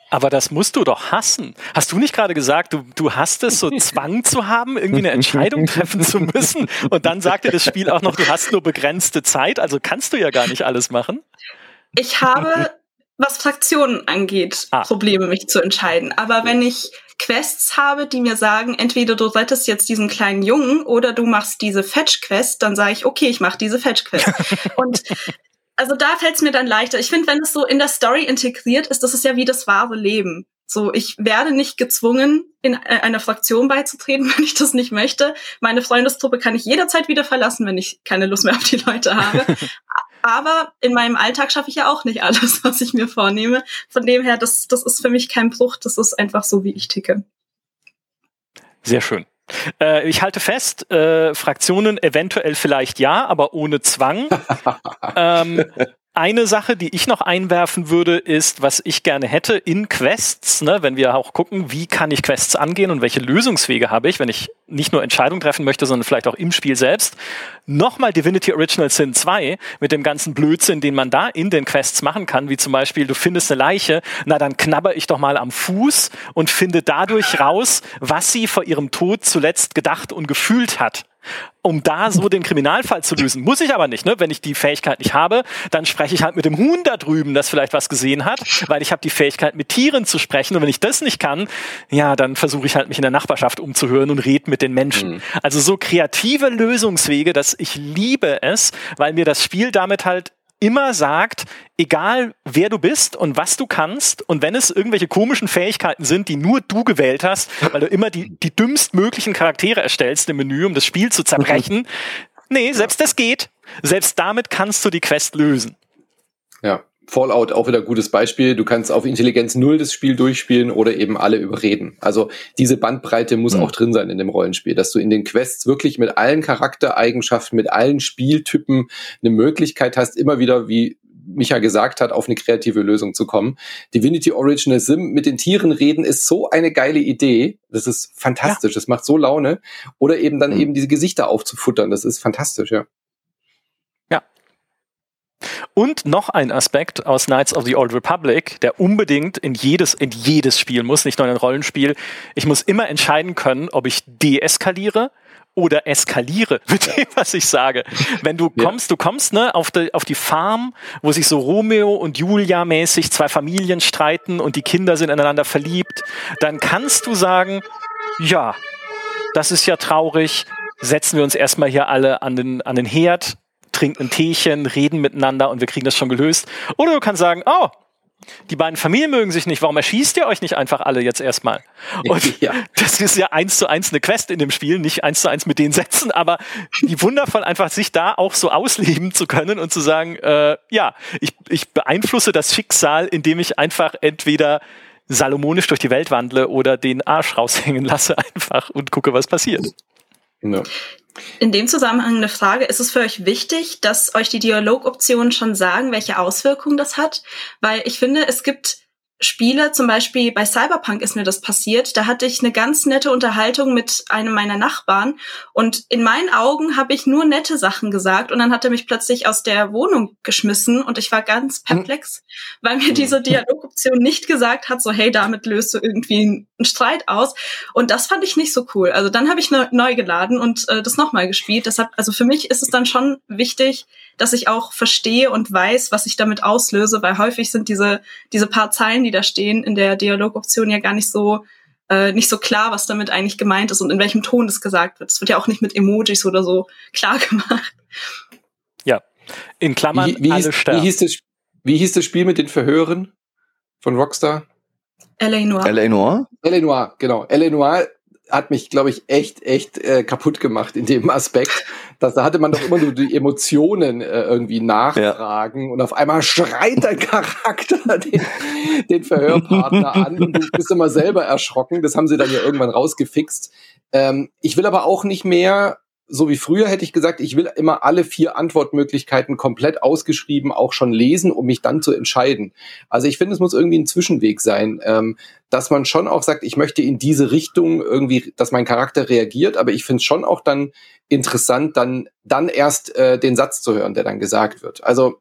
Aber das musst du doch hassen. Hast du nicht gerade gesagt, du, du hast es so [LAUGHS] Zwang zu haben, irgendwie eine Entscheidung treffen zu müssen? Und dann sagte das Spiel auch noch, du hast nur begrenzte Zeit, also kannst du ja gar nicht alles machen. Ich habe was Fraktionen angeht, ah. Probleme, mich zu entscheiden. Aber wenn ich Quests habe, die mir sagen, entweder du rettest jetzt diesen kleinen Jungen oder du machst diese Fetch-Quest, dann sage ich, okay, ich mache diese Fetch-Quest. [LAUGHS] und also da fällt es mir dann leichter. Ich finde, wenn es so in der Story integriert ist, das ist ja wie das wahre Leben. So, ich werde nicht gezwungen, in einer Fraktion beizutreten, [LAUGHS] wenn ich das nicht möchte. Meine Freundesgruppe kann ich jederzeit wieder verlassen, wenn ich keine Lust mehr auf die Leute habe. [LAUGHS] Aber in meinem Alltag schaffe ich ja auch nicht alles, [LAUGHS] was ich mir vornehme. Von dem her, das, das ist für mich kein Bruch, das ist einfach so, wie ich ticke. Sehr schön. Äh, ich halte fest, äh, Fraktionen eventuell vielleicht ja, aber ohne Zwang. [LAUGHS] ähm, eine Sache, die ich noch einwerfen würde, ist, was ich gerne hätte in Quests, ne, wenn wir auch gucken, wie kann ich Quests angehen und welche Lösungswege habe ich, wenn ich nicht nur Entscheidungen treffen möchte, sondern vielleicht auch im Spiel selbst. Nochmal Divinity Original Sin 2 mit dem ganzen Blödsinn, den man da in den Quests machen kann, wie zum Beispiel, du findest eine Leiche, na dann knabber ich doch mal am Fuß und finde dadurch raus, was sie vor ihrem Tod zuletzt gedacht und gefühlt hat um da so den Kriminalfall zu lösen. Muss ich aber nicht, ne? Wenn ich die Fähigkeit nicht habe, dann spreche ich halt mit dem Huhn da drüben, das vielleicht was gesehen hat, weil ich habe die Fähigkeit, mit Tieren zu sprechen. Und wenn ich das nicht kann, ja, dann versuche ich halt mich in der Nachbarschaft umzuhören und rede mit den Menschen. Mhm. Also so kreative Lösungswege, dass ich liebe es, weil mir das Spiel damit halt immer sagt, egal wer du bist und was du kannst und wenn es irgendwelche komischen Fähigkeiten sind, die nur du gewählt hast, weil du immer die, die dümmstmöglichen Charaktere erstellst im Menü, um das Spiel zu zerbrechen. [LAUGHS] Nee, selbst das geht. Selbst damit kannst du die Quest lösen. Ja, Fallout auch wieder gutes Beispiel. Du kannst auf Intelligenz null das Spiel durchspielen oder eben alle überreden. Also diese Bandbreite muss mhm. auch drin sein in dem Rollenspiel, dass du in den Quests wirklich mit allen Charaktereigenschaften, mit allen Spieltypen eine Möglichkeit hast, immer wieder, wie Micha gesagt hat, auf eine kreative Lösung zu kommen. Divinity Original Sim mit den Tieren reden ist so eine geile Idee. Das ist fantastisch. Ja. Das macht so Laune. Oder eben dann mhm. eben diese Gesichter aufzufuttern. Das ist fantastisch, ja. Und noch ein Aspekt aus Knights of the Old Republic, der unbedingt in jedes, in jedes Spiel muss, nicht nur in ein Rollenspiel. Ich muss immer entscheiden können, ob ich deeskaliere oder eskaliere [LAUGHS] mit dem, was ich sage. Wenn du kommst, ja. du kommst ne, auf, die, auf die Farm, wo sich so Romeo und Julia mäßig zwei Familien streiten und die Kinder sind ineinander verliebt, dann kannst du sagen, ja, das ist ja traurig, setzen wir uns erstmal hier alle an den, an den Herd, trinken ein Teechen, reden miteinander und wir kriegen das schon gelöst. Oder du kannst sagen, oh, die beiden Familien mögen sich nicht, warum erschießt ihr euch nicht einfach alle jetzt erstmal? [LAUGHS] Und ja. das ist ja eins zu eins eine Quest in dem Spiel, nicht eins zu eins mit den Sätzen, aber wie wundervoll einfach sich da auch so ausleben zu können und zu sagen, äh, ja, ich, ich beeinflusse das Schicksal, indem ich einfach entweder salomonisch durch die Welt wandle oder den Arsch raushängen lasse [LAUGHS] einfach und gucke, was passiert. Ja. In dem Zusammenhang eine Frage, ist es für euch wichtig, dass euch die Dialogoptionen schon sagen, welche Auswirkungen das hat? Weil ich finde, es gibt Spiele, zum Beispiel bei Cyberpunk ist mir das passiert. Da hatte ich eine ganz nette Unterhaltung mit einem meiner Nachbarn und in meinen Augen habe ich nur nette Sachen gesagt und dann hat er mich plötzlich aus der Wohnung geschmissen und ich war ganz hm. perplex, weil mir hm. diese Dialogoption nicht gesagt hat, so hey, damit löst du irgendwie einen Streit aus und das fand ich nicht so cool. Also dann habe ich neu geladen und äh, das nochmal gespielt. Deshalb, also für mich ist es dann schon wichtig, dass ich auch verstehe und weiß, was ich damit auslöse, weil häufig sind diese, diese paar Zeilen, die da stehen, in der Dialogoption ja gar nicht so äh, nicht so klar, was damit eigentlich gemeint ist und in welchem Ton das gesagt wird. Es wird ja auch nicht mit Emojis oder so [LAUGHS] klar gemacht. Ja, in Klammern wie, wie alle hieß, Wie hieß, das, wie hieß das Spiel mit den Verhören von Rockstar? L.A. Noir. L.A. Noir? L.A. Noir, genau. L.A. Noir hat mich, glaube ich, echt, echt äh, kaputt gemacht in dem Aspekt. Dass, da hatte man doch immer nur die Emotionen äh, irgendwie nachfragen ja. und auf einmal schreit dein Charakter [LAUGHS] den, den Verhörpartner an und du bist immer selber erschrocken. Das haben sie dann ja irgendwann rausgefixt. Ähm, ich will aber auch nicht mehr so wie früher hätte ich gesagt, ich will immer alle vier Antwortmöglichkeiten komplett ausgeschrieben auch schon lesen, um mich dann zu entscheiden. Also ich finde, es muss irgendwie ein Zwischenweg sein, ähm, dass man schon auch sagt, ich möchte in diese Richtung irgendwie, dass mein Charakter reagiert, aber ich finde es schon auch dann interessant, dann, dann erst äh, den Satz zu hören, der dann gesagt wird. Also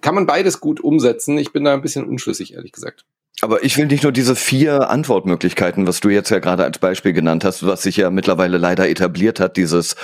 kann man beides gut umsetzen. Ich bin da ein bisschen unschlüssig, ehrlich gesagt. Aber ich will nicht nur diese vier Antwortmöglichkeiten, was du jetzt ja gerade als Beispiel genannt hast, was sich ja mittlerweile leider etabliert hat, dieses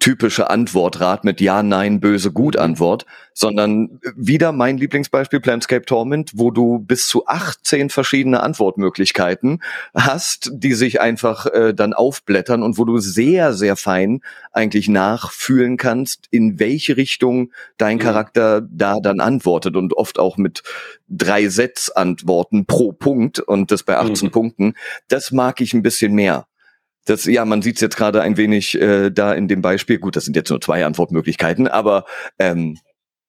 typische Antwortrad mit Ja, Nein, Böse, Gut Antwort, sondern wieder mein Lieblingsbeispiel Planscape Torment, wo du bis zu 18 verschiedene Antwortmöglichkeiten hast, die sich einfach äh, dann aufblättern und wo du sehr, sehr fein eigentlich nachfühlen kannst, in welche Richtung dein Charakter da dann antwortet und oft auch mit drei Setzantworten pro Punkt und das bei 18 mhm. Punkten. Das mag ich ein bisschen mehr. Das, ja, man sieht es jetzt gerade ein wenig äh, da in dem Beispiel. Gut, das sind jetzt nur zwei Antwortmöglichkeiten, aber ähm,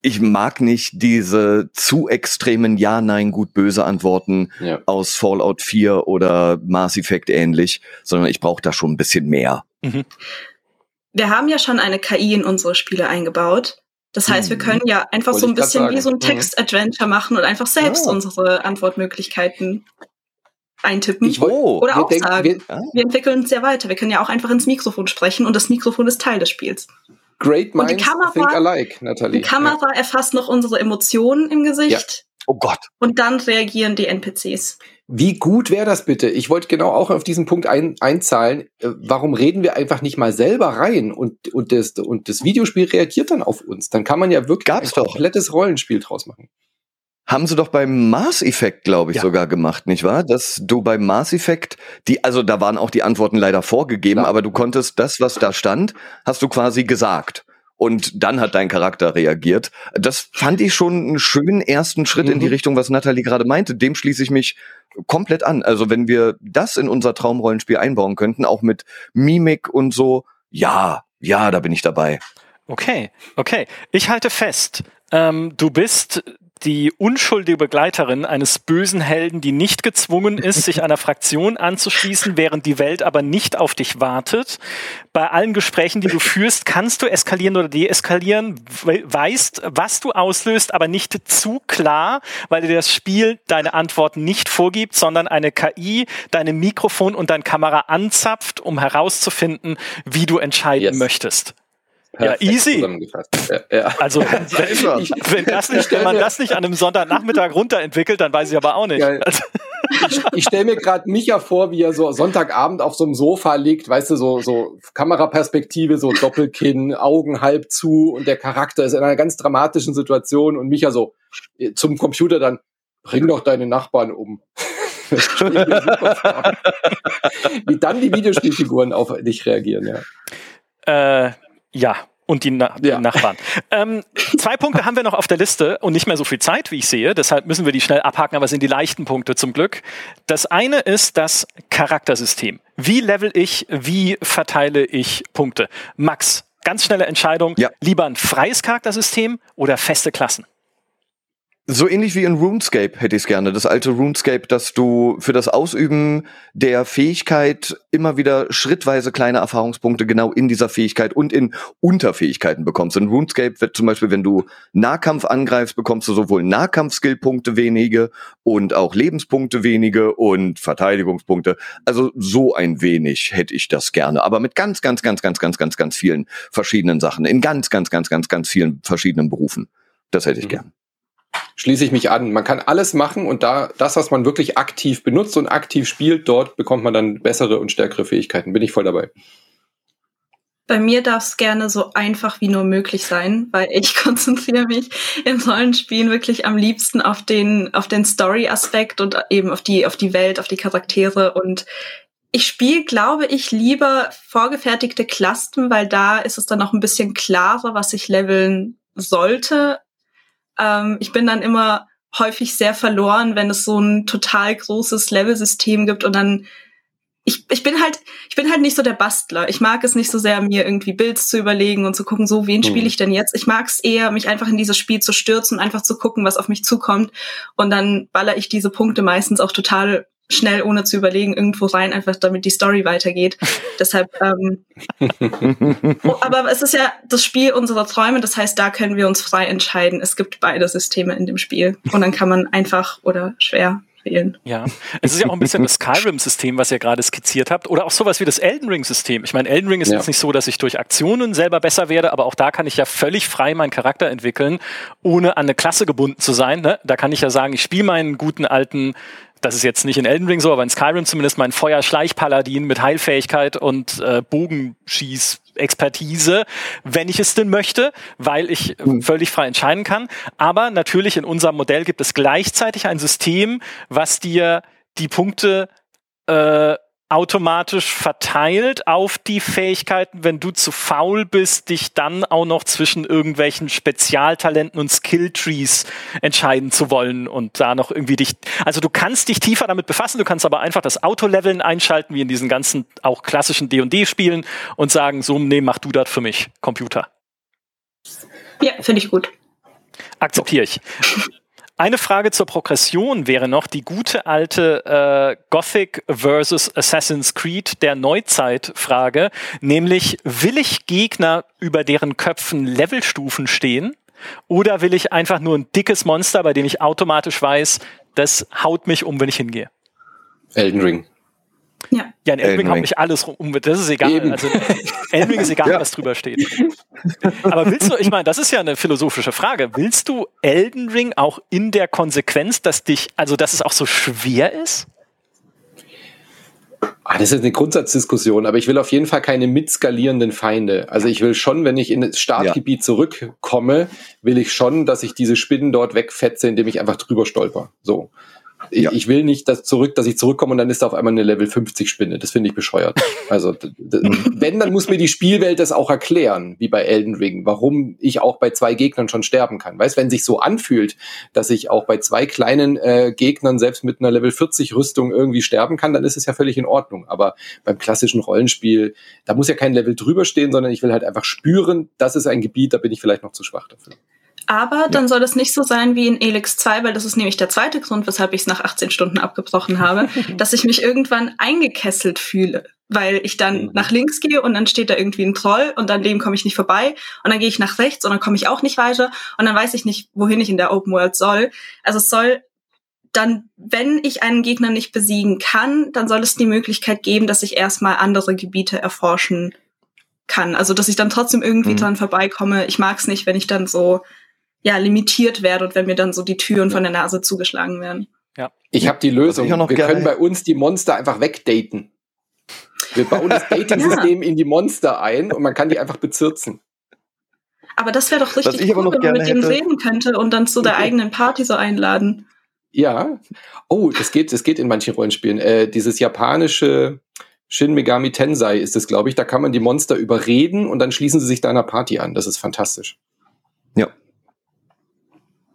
ich mag nicht diese zu extremen Ja, Nein, gut, böse Antworten ja. aus Fallout 4 oder Mass Effect ähnlich, sondern ich brauche da schon ein bisschen mehr. Mhm. Wir haben ja schon eine KI in unsere Spiele eingebaut. Das heißt, wir mhm. können ja einfach Wollte so ein bisschen wie so ein mhm. Text-Adventure machen und einfach selbst oh. unsere Antwortmöglichkeiten eintippen. Ich, oh, Oder auch denken, sagen, wir, ah. wir entwickeln uns ja weiter. Wir können ja auch einfach ins Mikrofon sprechen und das Mikrofon ist Teil des Spiels. Great minds und die Kamera, think alike, Nathalie. Die Kamera ja. erfasst noch unsere Emotionen im Gesicht. Ja. Oh Gott. Und dann reagieren die NPCs. Wie gut wäre das bitte? Ich wollte genau auch auf diesen Punkt ein, einzahlen. Äh, warum reden wir einfach nicht mal selber rein und, und, das, und das Videospiel reagiert dann auf uns? Dann kann man ja wirklich Gab's ein komplettes Rollenspiel draus machen. Haben sie doch beim Mass Effect, glaube ich, ja. sogar gemacht, nicht wahr? Dass du beim Mass Effect, die, also da waren auch die Antworten leider vorgegeben, ja. aber du konntest das, was da stand, hast du quasi gesagt und dann hat dein Charakter reagiert. Das fand ich schon einen schönen ersten Schritt mhm. in die mhm. Richtung, was Natalie gerade meinte. Dem schließe ich mich komplett an. Also wenn wir das in unser Traumrollenspiel einbauen könnten, auch mit Mimik und so, ja, ja, da bin ich dabei. Okay, okay. Ich halte fest, ähm, du bist die unschuldige Begleiterin eines bösen Helden, die nicht gezwungen ist, sich einer Fraktion anzuschließen, während die Welt aber nicht auf dich wartet. Bei allen Gesprächen, die du führst, kannst du eskalieren oder deeskalieren, weißt, was du auslöst, aber nicht zu klar, weil dir das Spiel deine Antworten nicht vorgibt, sondern eine KI deine Mikrofon und deine Kamera anzapft, um herauszufinden, wie du entscheiden yes. möchtest. Ja, easy. Ja, ja. Also, [LAUGHS] wenn, wenn, das nicht, wenn man das nicht an einem Sonntagnachmittag runterentwickelt, dann weiß ich aber auch nicht. Ja, also. Ich, ich stelle mir gerade Micha vor, wie er so Sonntagabend auf so einem Sofa liegt, weißt du, so, so Kameraperspektive, so Doppelkinn, Augen halb zu und der Charakter ist in einer ganz dramatischen Situation und Micha so äh, zum Computer dann, bring doch deine Nachbarn um. [LAUGHS] wie dann die Videospielfiguren auf dich reagieren, ja. Äh, ja, und die, Na ja. die Nachbarn. [LAUGHS] Ähm, zwei Punkte haben wir noch auf der Liste und nicht mehr so viel Zeit, wie ich sehe. Deshalb müssen wir die schnell abhaken, aber es sind die leichten Punkte zum Glück. Das eine ist das Charaktersystem. Wie level ich, wie verteile ich Punkte? Max, ganz schnelle Entscheidung. Ja. Lieber ein freies Charaktersystem oder feste Klassen? So ähnlich wie in RuneScape hätte ich es gerne. Das alte RuneScape, dass du für das Ausüben der Fähigkeit immer wieder schrittweise kleine Erfahrungspunkte genau in dieser Fähigkeit und in Unterfähigkeiten bekommst. In RuneScape wird zum Beispiel, wenn du Nahkampf angreifst, bekommst du sowohl Nahkampf-Skillpunkte wenige und auch Lebenspunkte wenige und Verteidigungspunkte. Also so ein wenig hätte ich das gerne. Aber mit ganz, ganz, ganz, ganz, ganz, ganz, ganz vielen verschiedenen Sachen. In ganz, ganz, ganz, ganz, ganz vielen verschiedenen Berufen. Das hätte ich mhm. gern schließe ich mich an. Man kann alles machen und da das, was man wirklich aktiv benutzt und aktiv spielt, dort bekommt man dann bessere und stärkere Fähigkeiten. Bin ich voll dabei. Bei mir darf es gerne so einfach wie nur möglich sein, weil ich [LAUGHS] konzentriere mich in solchen Spielen wirklich am liebsten auf den, auf den Story-Aspekt und eben auf die, auf die Welt, auf die Charaktere und ich spiele, glaube ich, lieber vorgefertigte Klassen, weil da ist es dann noch ein bisschen klarer, was ich leveln sollte, ähm, ich bin dann immer häufig sehr verloren, wenn es so ein total großes Level-System gibt und dann ich, ich bin halt ich bin halt nicht so der Bastler. Ich mag es nicht so sehr mir irgendwie Builds zu überlegen und zu gucken, so wen spiele mhm. ich denn jetzt? Ich mag es eher mich einfach in dieses Spiel zu stürzen und einfach zu gucken, was auf mich zukommt und dann baller ich diese Punkte meistens auch total schnell, ohne zu überlegen, irgendwo rein, einfach damit die Story weitergeht. [LAUGHS] Deshalb, ähm, oh, aber es ist ja das Spiel unserer Träume, das heißt, da können wir uns frei entscheiden. Es gibt beide Systeme in dem Spiel und dann kann man einfach oder schwer wählen. Ja, es ist ja auch ein bisschen das [LAUGHS] Skyrim-System, was ihr gerade skizziert habt, oder auch sowas wie das Elden Ring-System. Ich meine, Elden Ring ist ja. jetzt nicht so, dass ich durch Aktionen selber besser werde, aber auch da kann ich ja völlig frei meinen Charakter entwickeln, ohne an eine Klasse gebunden zu sein. Ne? Da kann ich ja sagen, ich spiele meinen guten alten das ist jetzt nicht in Elden Ring so, aber in Skyrim zumindest mein Feuerschleichpaladin mit Heilfähigkeit und äh, Bogenschieß-Expertise, wenn ich es denn möchte, weil ich mhm. völlig frei entscheiden kann. Aber natürlich in unserem Modell gibt es gleichzeitig ein System, was dir die Punkte äh, automatisch verteilt auf die Fähigkeiten, wenn du zu faul bist, dich dann auch noch zwischen irgendwelchen Spezialtalenten und Skilltrees entscheiden zu wollen und da noch irgendwie dich, also du kannst dich tiefer damit befassen, du kannst aber einfach das Autoleveln einschalten, wie in diesen ganzen auch klassischen D&D-Spielen und sagen, so, nee, mach du das für mich, Computer. Ja, finde ich gut. Akzeptiere ich. Eine Frage zur Progression wäre noch die gute alte äh, Gothic versus Assassin's Creed der Neuzeit-Frage, nämlich will ich Gegner, über deren Köpfen Levelstufen stehen, oder will ich einfach nur ein dickes Monster, bei dem ich automatisch weiß, das haut mich um, wenn ich hingehe? Elden Ring. Ja, ja in Elden Ring haut mich alles um. Das ist egal. Eben. Also Elden Ring ist egal, [LAUGHS] ja. was drüber steht. Aber willst du, ich meine, das ist ja eine philosophische Frage. Willst du Elden Ring auch in der Konsequenz, dass dich, also dass es auch so schwer ist? Ah, das ist eine Grundsatzdiskussion, aber ich will auf jeden Fall keine mitskalierenden Feinde. Also ich will schon, wenn ich in das Startgebiet ja. zurückkomme, will ich schon, dass ich diese Spinnen dort wegfetze, indem ich einfach drüber stolper. So. Ja. Ich will nicht dass zurück, dass ich zurückkomme und dann ist da auf einmal eine Level 50 Spinne. Das finde ich bescheuert. [LAUGHS] Also wenn, dann muss mir die Spielwelt das auch erklären, wie bei Elden Ring, warum ich auch bei zwei Gegnern schon sterben kann. Weißt, wenn sich so anfühlt, dass ich auch bei zwei kleinen äh, Gegnern selbst mit einer Level 40 Rüstung irgendwie sterben kann, dann ist es ja völlig in Ordnung. Aber beim klassischen Rollenspiel, da muss ja kein Level drüber stehen, sondern ich will halt einfach spüren, das ist ein Gebiet, da bin ich vielleicht noch zu schwach dafür. Aber dann soll es nicht so sein wie in Elix 2, weil das ist nämlich der zweite Grund, weshalb ich es nach 18 Stunden abgebrochen habe, [LAUGHS] dass ich mich irgendwann eingekesselt fühle. Weil ich dann mhm. nach links gehe und dann steht da irgendwie ein Troll und an dem komme ich nicht vorbei. Und dann gehe ich nach rechts und dann komme ich auch nicht weiter. Und dann weiß ich nicht, wohin ich in der Open World soll. Also es soll dann, wenn ich einen Gegner nicht besiegen kann, dann soll es die Möglichkeit geben, dass ich erstmal andere Gebiete erforschen kann. Also dass ich dann trotzdem irgendwie mhm. dran vorbeikomme. Ich mag es nicht, wenn ich dann so ja limitiert werde und wenn mir dann so die Türen von der Nase zugeschlagen werden. Ja. Ich habe die Lösung. Wir können bei uns die Monster einfach wegdaten. Wir bauen das [LAUGHS] Dating-System ja. in die Monster ein und man kann die einfach bezirzen. Aber das wäre doch richtig cool, wenn man mit denen reden könnte und dann zu der okay. eigenen Party so einladen. Ja. Oh, das geht, das geht in manchen Rollenspielen. Äh, dieses japanische Shin Megami Tensei ist es, glaube ich. Da kann man die Monster überreden und dann schließen sie sich deiner Party an. Das ist fantastisch.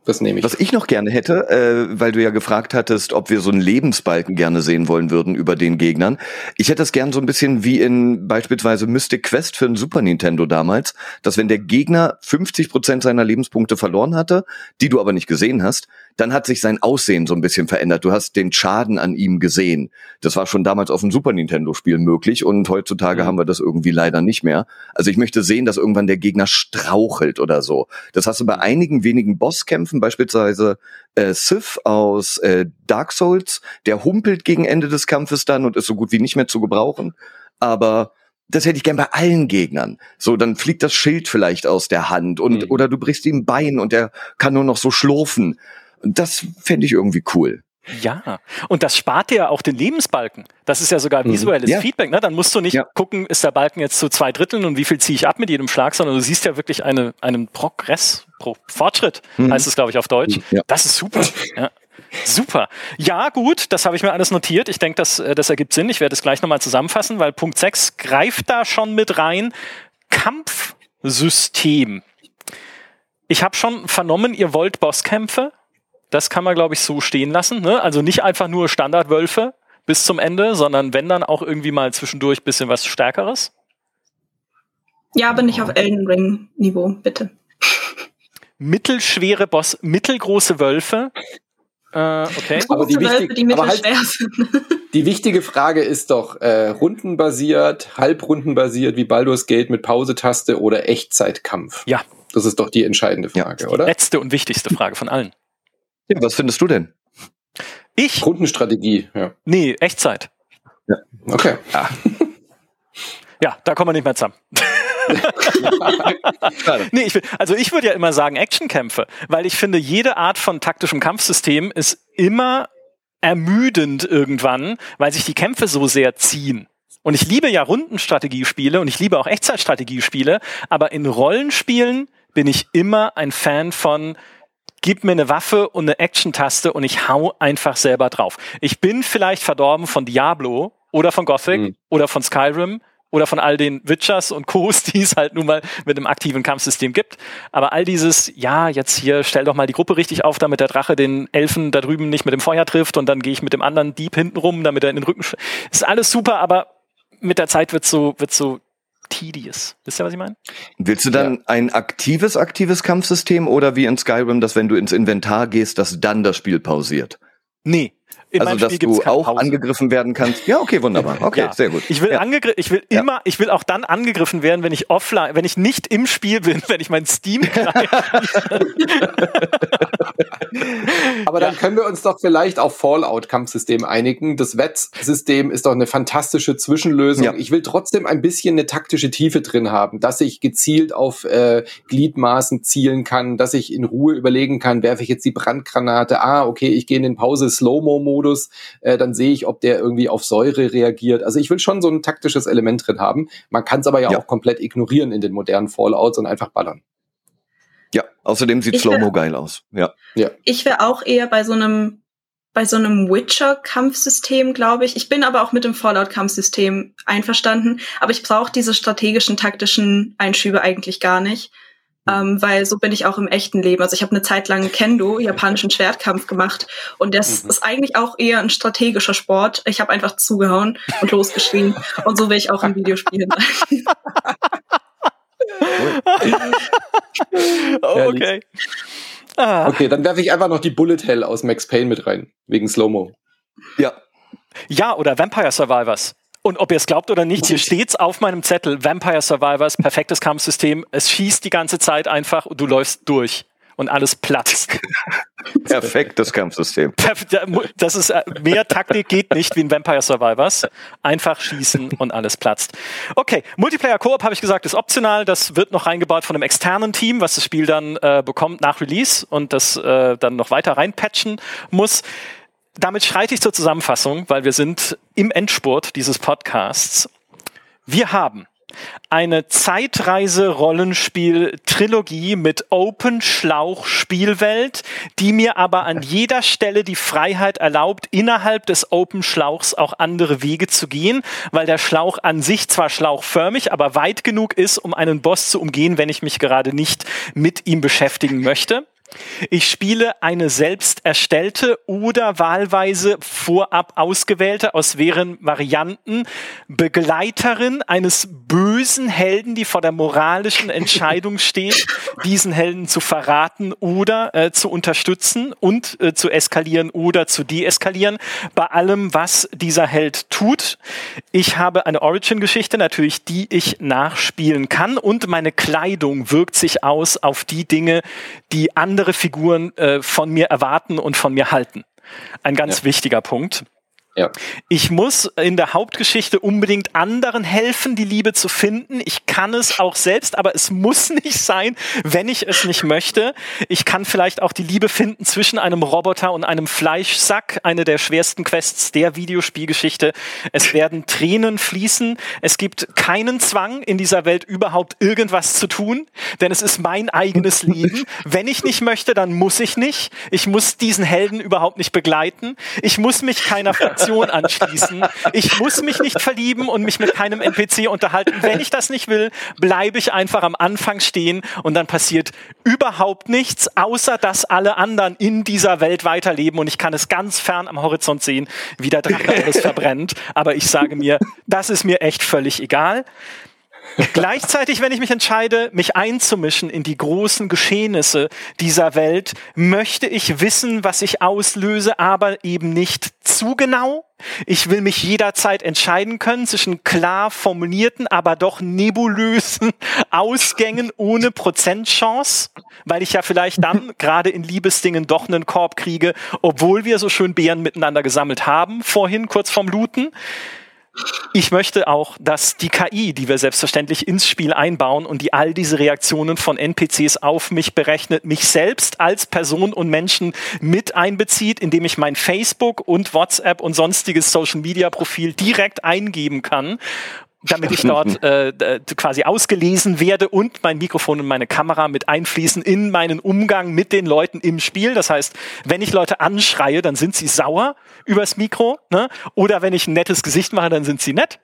Das nehme ich. Was ich noch gerne hätte, äh, weil du ja gefragt hattest, ob wir so einen Lebensbalken gerne sehen wollen würden über den Gegnern. Ich hätte das gern so ein bisschen wie in beispielsweise Mystic Quest für ein Super Nintendo damals, dass wenn der Gegner 50 Prozent seiner Lebenspunkte verloren hatte, die du aber nicht gesehen hast, dann hat sich sein Aussehen so ein bisschen verändert. Du hast den Schaden an ihm gesehen. Das war schon damals auf dem Super Nintendo-Spiel möglich und heutzutage mhm. haben wir das irgendwie leider nicht mehr. Also ich möchte sehen, dass irgendwann der Gegner strauchelt oder so. Das hast du bei einigen wenigen Bosskämpfen, beispielsweise äh, Sith aus äh, Dark Souls, der humpelt gegen Ende des Kampfes dann und ist so gut wie nicht mehr zu gebrauchen. Aber das hätte ich gern bei allen Gegnern. So, dann fliegt das Schild vielleicht aus der Hand und mhm. oder du brichst ihm Bein und der kann nur noch so schlurfen. Das fände ich irgendwie cool. Ja, und das spart dir auch den Lebensbalken. Das ist ja sogar mhm. visuelles ja. Feedback. Ne? Dann musst du nicht ja. gucken, ist der Balken jetzt zu zwei Dritteln und wie viel ziehe ich ab mit jedem Schlag, sondern du siehst ja wirklich eine, einen Progress, Pro, Fortschritt, mhm. heißt es, glaube ich, auf Deutsch. Ja. Das ist super. Ja. Super. Ja, gut, das habe ich mir alles notiert. Ich denke, das, äh, das ergibt Sinn. Ich werde es gleich nochmal zusammenfassen, weil Punkt 6 greift da schon mit rein. Kampfsystem. Ich habe schon vernommen, ihr wollt Bosskämpfe. Das kann man, glaube ich, so stehen lassen. Ne? Also nicht einfach nur Standardwölfe bis zum Ende, sondern wenn dann auch irgendwie mal zwischendurch bisschen was Stärkeres. Ja, aber nicht auf Elden Ring Niveau, bitte. Mittelschwere Boss, mittelgroße Wölfe. Äh, okay. Aber die, wichtig, die aber halt, [LAUGHS] die wichtige Frage ist doch äh, rundenbasiert, halbrundenbasiert wie Baldur's Gate mit Pausetaste oder Echtzeitkampf. Ja. Das ist doch die entscheidende Frage, ja, oder? Letzte und wichtigste Frage von allen. Ja, was findest du denn? Ich? Kundenstrategie, ja. Nee, Echtzeit. Ja. Okay. Ja. ja, da kommen wir nicht mehr zusammen. [LAUGHS] nee, ich will, also ich würde ja immer sagen Actionkämpfe, weil ich finde, jede Art von taktischem Kampfsystem ist immer ermüdend irgendwann, weil sich die Kämpfe so sehr ziehen. Und ich liebe ja Rundenstrategiespiele und ich liebe auch Echtzeitstrategiespiele, aber in Rollenspielen bin ich immer ein Fan von gib mir eine Waffe und eine Action-Taste und ich hau einfach selber drauf. Ich bin vielleicht verdorben von Diablo oder von Gothic mhm. oder von Skyrim oder von all den Witchers und Co.s, [LAUGHS] die es halt nun mal mit einem aktiven Kampfsystem gibt. Aber all dieses, ja, jetzt hier stell doch mal die Gruppe richtig auf, damit der Drache den Elfen da drüben nicht mit dem Feuer trifft und dann gehe ich mit dem anderen Dieb hinten rum, damit er in den Rücken. Ist alles super, aber mit der Zeit wird so, wird so tedious. Wisst ihr, was ich meine? Willst du dann ja. ein aktives, aktives Kampfsystem oder wie in Skyrim, dass wenn du ins Inventar gehst, dass dann das Spiel pausiert? Nee, in also, dass Spiel du auch Pause. angegriffen werden kannst. Ja, okay, wunderbar. [LAUGHS] Okay, ja. sehr gut. Ich will, ja. angegriffen, ich will immer, ja. ich will auch dann angegriffen werden, wenn ich offline, wenn ich nicht im Spiel bin, [LAUGHS] wenn ich mein Steam [LAUGHS] Aber dann können wir uns doch vielleicht auf Fallout-Kampfsystem einigen. Das Wettsystem ist doch eine fantastische Zwischenlösung. Ich will trotzdem ein bisschen eine taktische Tiefe drin haben, dass ich gezielt auf äh, Gliedmaßen zielen kann, dass ich in Ruhe überlegen kann, werfe ich jetzt die Brandgranate, ah, okay, ich gehe in den Pause-Slow-Mo-Modus Modus, äh, dann sehe ich, ob der irgendwie auf Säure reagiert. Also ich will schon so ein taktisches Element drin haben. Man kann es aber ja, ja, auch komplett ignorieren in den modernen Fallouts und einfach ballern. Ja, außerdem sieht Slow-Mo geil aus. Ja. ja. Ich wäre auch eher bei so einem bei so einem Witcher-Kampfsystem, glaube ich. Ich bin aber auch mit dem Fallout-Kampfsystem einverstanden, aber ich brauche diese strategischen, taktischen Einschübe eigentlich gar nicht ähm, weil so bin ich auch im echten Leben. Also ich habe eine Zeit lang Kendo, japanischen Schwertkampf gemacht und das mhm. ist eigentlich auch eher ein strategischer Sport. Ich habe einfach zugehauen und losgeschrien [LAUGHS] und so will ich auch im Videospielen sein. [LAUGHS] oh, okay. Ah. Okay, dann werfe ich einfach noch die Bullet Hell aus Max Payne mit rein, wegen Slow-Mo. Ja. Ja, oder Vampire Survivors. Und ob ihr es glaubt oder nicht, hier steht's auf meinem Zettel, Vampire Survivors, perfektes Kampfsystem. Es schießt die ganze Zeit einfach und du läufst durch und alles platzt. [LAUGHS] Perfektes Kampfsystem. Das ist äh, mehr Taktik geht nicht wie in Vampire Survivors. Einfach schießen und alles platzt. Okay, Multiplayer Koop habe ich gesagt ist optional. Das wird noch reingebaut von einem externen Team, was das Spiel dann äh, bekommt nach Release und das äh, dann noch weiter reinpatchen muss damit schreite ich zur Zusammenfassung, weil wir sind im Endspurt dieses Podcasts. Wir haben eine Zeitreise-Rollenspiel-Trilogie mit Open-Schlauch-Spielwelt, die mir aber an jeder Stelle die Freiheit erlaubt, innerhalb des Open-Schlauchs auch andere Wege zu gehen, weil der Schlauch an sich zwar schlauchförmig, aber weit genug ist, um einen Boss zu umgehen, wenn ich mich gerade nicht mit ihm beschäftigen möchte. Ich spiele eine selbst erstellte oder wahlweise vorab ausgewählte aus mehreren Varianten Begleiterin eines bösen Helden, die vor der moralischen Entscheidung steht, diesen Helden zu verraten oder äh, zu unterstützen und äh, zu eskalieren oder zu deeskalieren bei allem, was dieser Held tut. Ich habe eine Origin-Geschichte natürlich, die ich nachspielen kann und meine Kleidung wirkt sich aus auf die Dinge, die andere Figuren äh, von mir erwarten und von mir halten. Ein ganz ja. wichtiger Punkt. Ja. Ich muss in der Hauptgeschichte unbedingt anderen helfen, die Liebe zu finden. Ich kann es auch selbst, aber es muss [LAUGHS] nicht sein, wenn ich es nicht möchte. Ich kann vielleicht auch die Liebe finden zwischen einem Roboter und einem Fleischsack, eine der schwersten Quests der Videospielgeschichte. Es werden Tränen fließen. Es gibt keinen Zwang in dieser Welt überhaupt irgendwas zu tun, denn es ist mein eigenes Leben. Wenn ich nicht möchte, dann muss ich nicht. Ich muss diesen Helden überhaupt nicht begleiten. Ich muss mich keiner [LAUGHS] Fraktion anschließen. Ich muss mich nicht verlieben und mich mit keinem NPC unterhalten. Wenn ich das nicht will, bleibe ich einfach am Anfang stehen und dann passiert überhaupt nichts, außer dass alle anderen in dieser Welt weiterleben und ich kann es ganz fern am Horizont sehen, wie der Drache alles verbrennt. Aber ich sage mir, das ist mir echt völlig egal. [LAUGHS] Gleichzeitig, wenn ich mich entscheide, mich einzumischen in die großen Geschehnisse dieser Welt, möchte ich wissen, was ich auslöse, aber eben nicht zu genau. Ich will mich jederzeit entscheiden können zwischen klar formulierten, aber doch nebulösen [LAUGHS] Ausgängen ohne Prozentchance, weil ich ja vielleicht dann [LAUGHS] gerade in Liebesdingen doch einen Korb kriege, obwohl wir so schön Beeren miteinander gesammelt haben, vorhin kurz vorm Looten. Ich möchte auch, dass die KI, die wir selbstverständlich ins Spiel einbauen und die all diese Reaktionen von NPCs auf mich berechnet, mich selbst als Person und Menschen mit einbezieht, indem ich mein Facebook und WhatsApp und sonstiges Social Media Profil direkt eingeben kann damit ich dort [LAUGHS] äh, quasi ausgelesen werde und mein Mikrofon und meine Kamera mit einfließen in meinen Umgang mit den Leuten im Spiel. Das heißt, wenn ich Leute anschreie, dann sind sie sauer übers Mikro. Ne? Oder wenn ich ein nettes Gesicht mache, dann sind sie nett.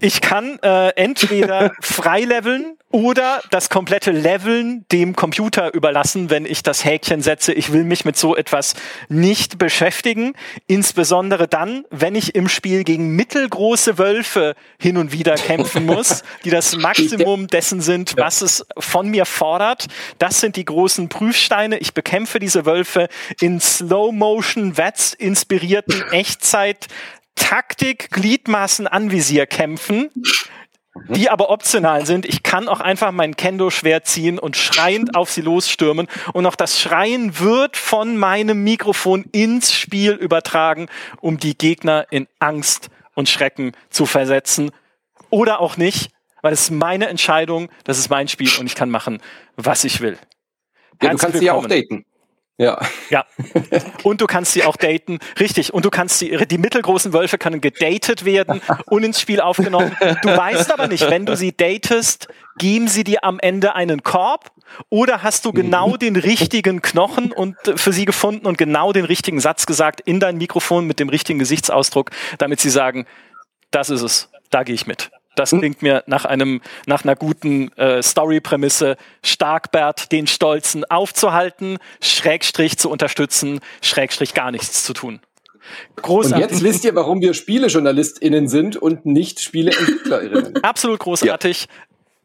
Ich kann äh, entweder [LAUGHS] freileveln oder das komplette Leveln dem Computer überlassen, wenn ich das Häkchen setze, ich will mich mit so etwas nicht beschäftigen. Insbesondere dann, wenn ich im Spiel gegen mittelgroße Wölfe hin und wieder kämpfen muss, die das Maximum dessen sind, was es von mir fordert. Das sind die großen Prüfsteine. Ich bekämpfe diese Wölfe in Slow-Motion, Wets inspirierten [CLEARS THROAT] Echtzeit Taktik, Gliedmaßen, Anvisier kämpfen, die aber optional sind. Ich kann auch einfach mein Kendo-Schwert ziehen und schreiend auf sie losstürmen. Und auch das Schreien wird von meinem Mikrofon ins Spiel übertragen, um die Gegner in Angst und Schrecken zu versetzen. Oder auch nicht, weil es ist meine Entscheidung, das ist mein Spiel und ich kann machen, was ich will. Ja, du kannst sie ja auch daten. Ja. Ja. Und du kannst sie auch daten. Richtig. Und du kannst die, die mittelgroßen Wölfe können gedatet werden [LAUGHS] und ins Spiel aufgenommen. Du weißt aber nicht, wenn du sie datest, geben sie dir am Ende einen Korb oder hast du genau den richtigen Knochen und äh, für sie gefunden und genau den richtigen Satz gesagt in dein Mikrofon mit dem richtigen Gesichtsausdruck, damit sie sagen, das ist es, da gehe ich mit. Das klingt mir nach einem, nach einer guten äh, Story-Prämisse. Starkbert den Stolzen aufzuhalten, Schrägstrich zu unterstützen, Schrägstrich gar nichts zu tun. Großartig. Und jetzt wisst ihr, warum wir SpielejournalistInnen sind und nicht SpieleentwicklerInnen. Absolut großartig.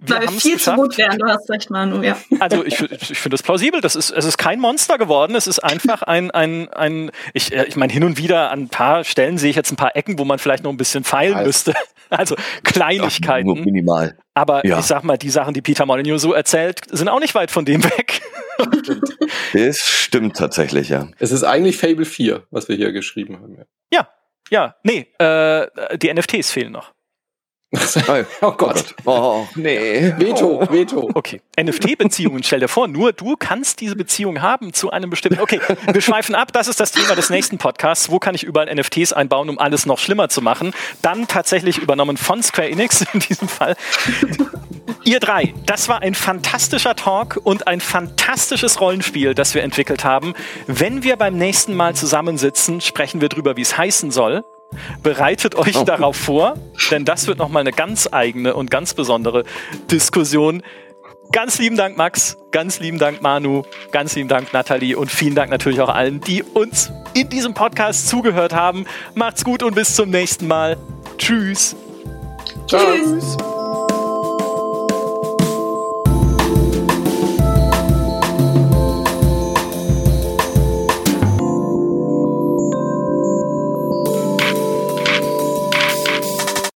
Wir Weil wir viel geschafft. zu gut wären, du hast recht, Manu, ja. Also ich, ich finde das plausibel. Das ist, es ist kein Monster geworden. Es ist einfach ein, ein, ein ich, äh, ich meine, hin und wieder an ein paar Stellen sehe ich jetzt ein paar Ecken, wo man vielleicht noch ein bisschen feilen also. müsste. [LAUGHS] Also Kleinigkeiten. Ach, nur minimal. Aber ja. ich sag mal, die Sachen, die Peter Molyneux so erzählt, sind auch nicht weit von dem weg. [LAUGHS] Das stimmt tatsächlich, ja. Es ist eigentlich Fable 4, was wir hier geschrieben haben. Ja, ja. ja. Nee, äh, die NFTs fehlen noch. [LAUGHS] oh Gott. Oh, nee. Veto, oh. Veto. Okay. NFT-Beziehungen, stell dir vor, nur du kannst diese Beziehung haben zu einem bestimmten. Okay, wir schweifen ab. Das ist das Thema des nächsten Podcasts. Wo kann ich überall NFTs einbauen, um alles noch schlimmer zu machen? Dann tatsächlich übernommen von Square Enix in diesem Fall. Ihr drei, das war ein fantastischer Talk und ein fantastisches Rollenspiel, das wir entwickelt haben. Wenn wir beim nächsten Mal zusammensitzen, sprechen wir drüber, wie es heißen soll. Bereitet euch oh. darauf vor, denn das wird nochmal eine ganz eigene und ganz besondere Diskussion. Ganz lieben Dank, Max. Ganz lieben Dank, Manu. Ganz lieben Dank, Nathalie. Und vielen Dank natürlich auch allen, die uns in diesem Podcast zugehört haben. Macht's gut und bis zum nächsten Mal. Tschüss. Tschüss.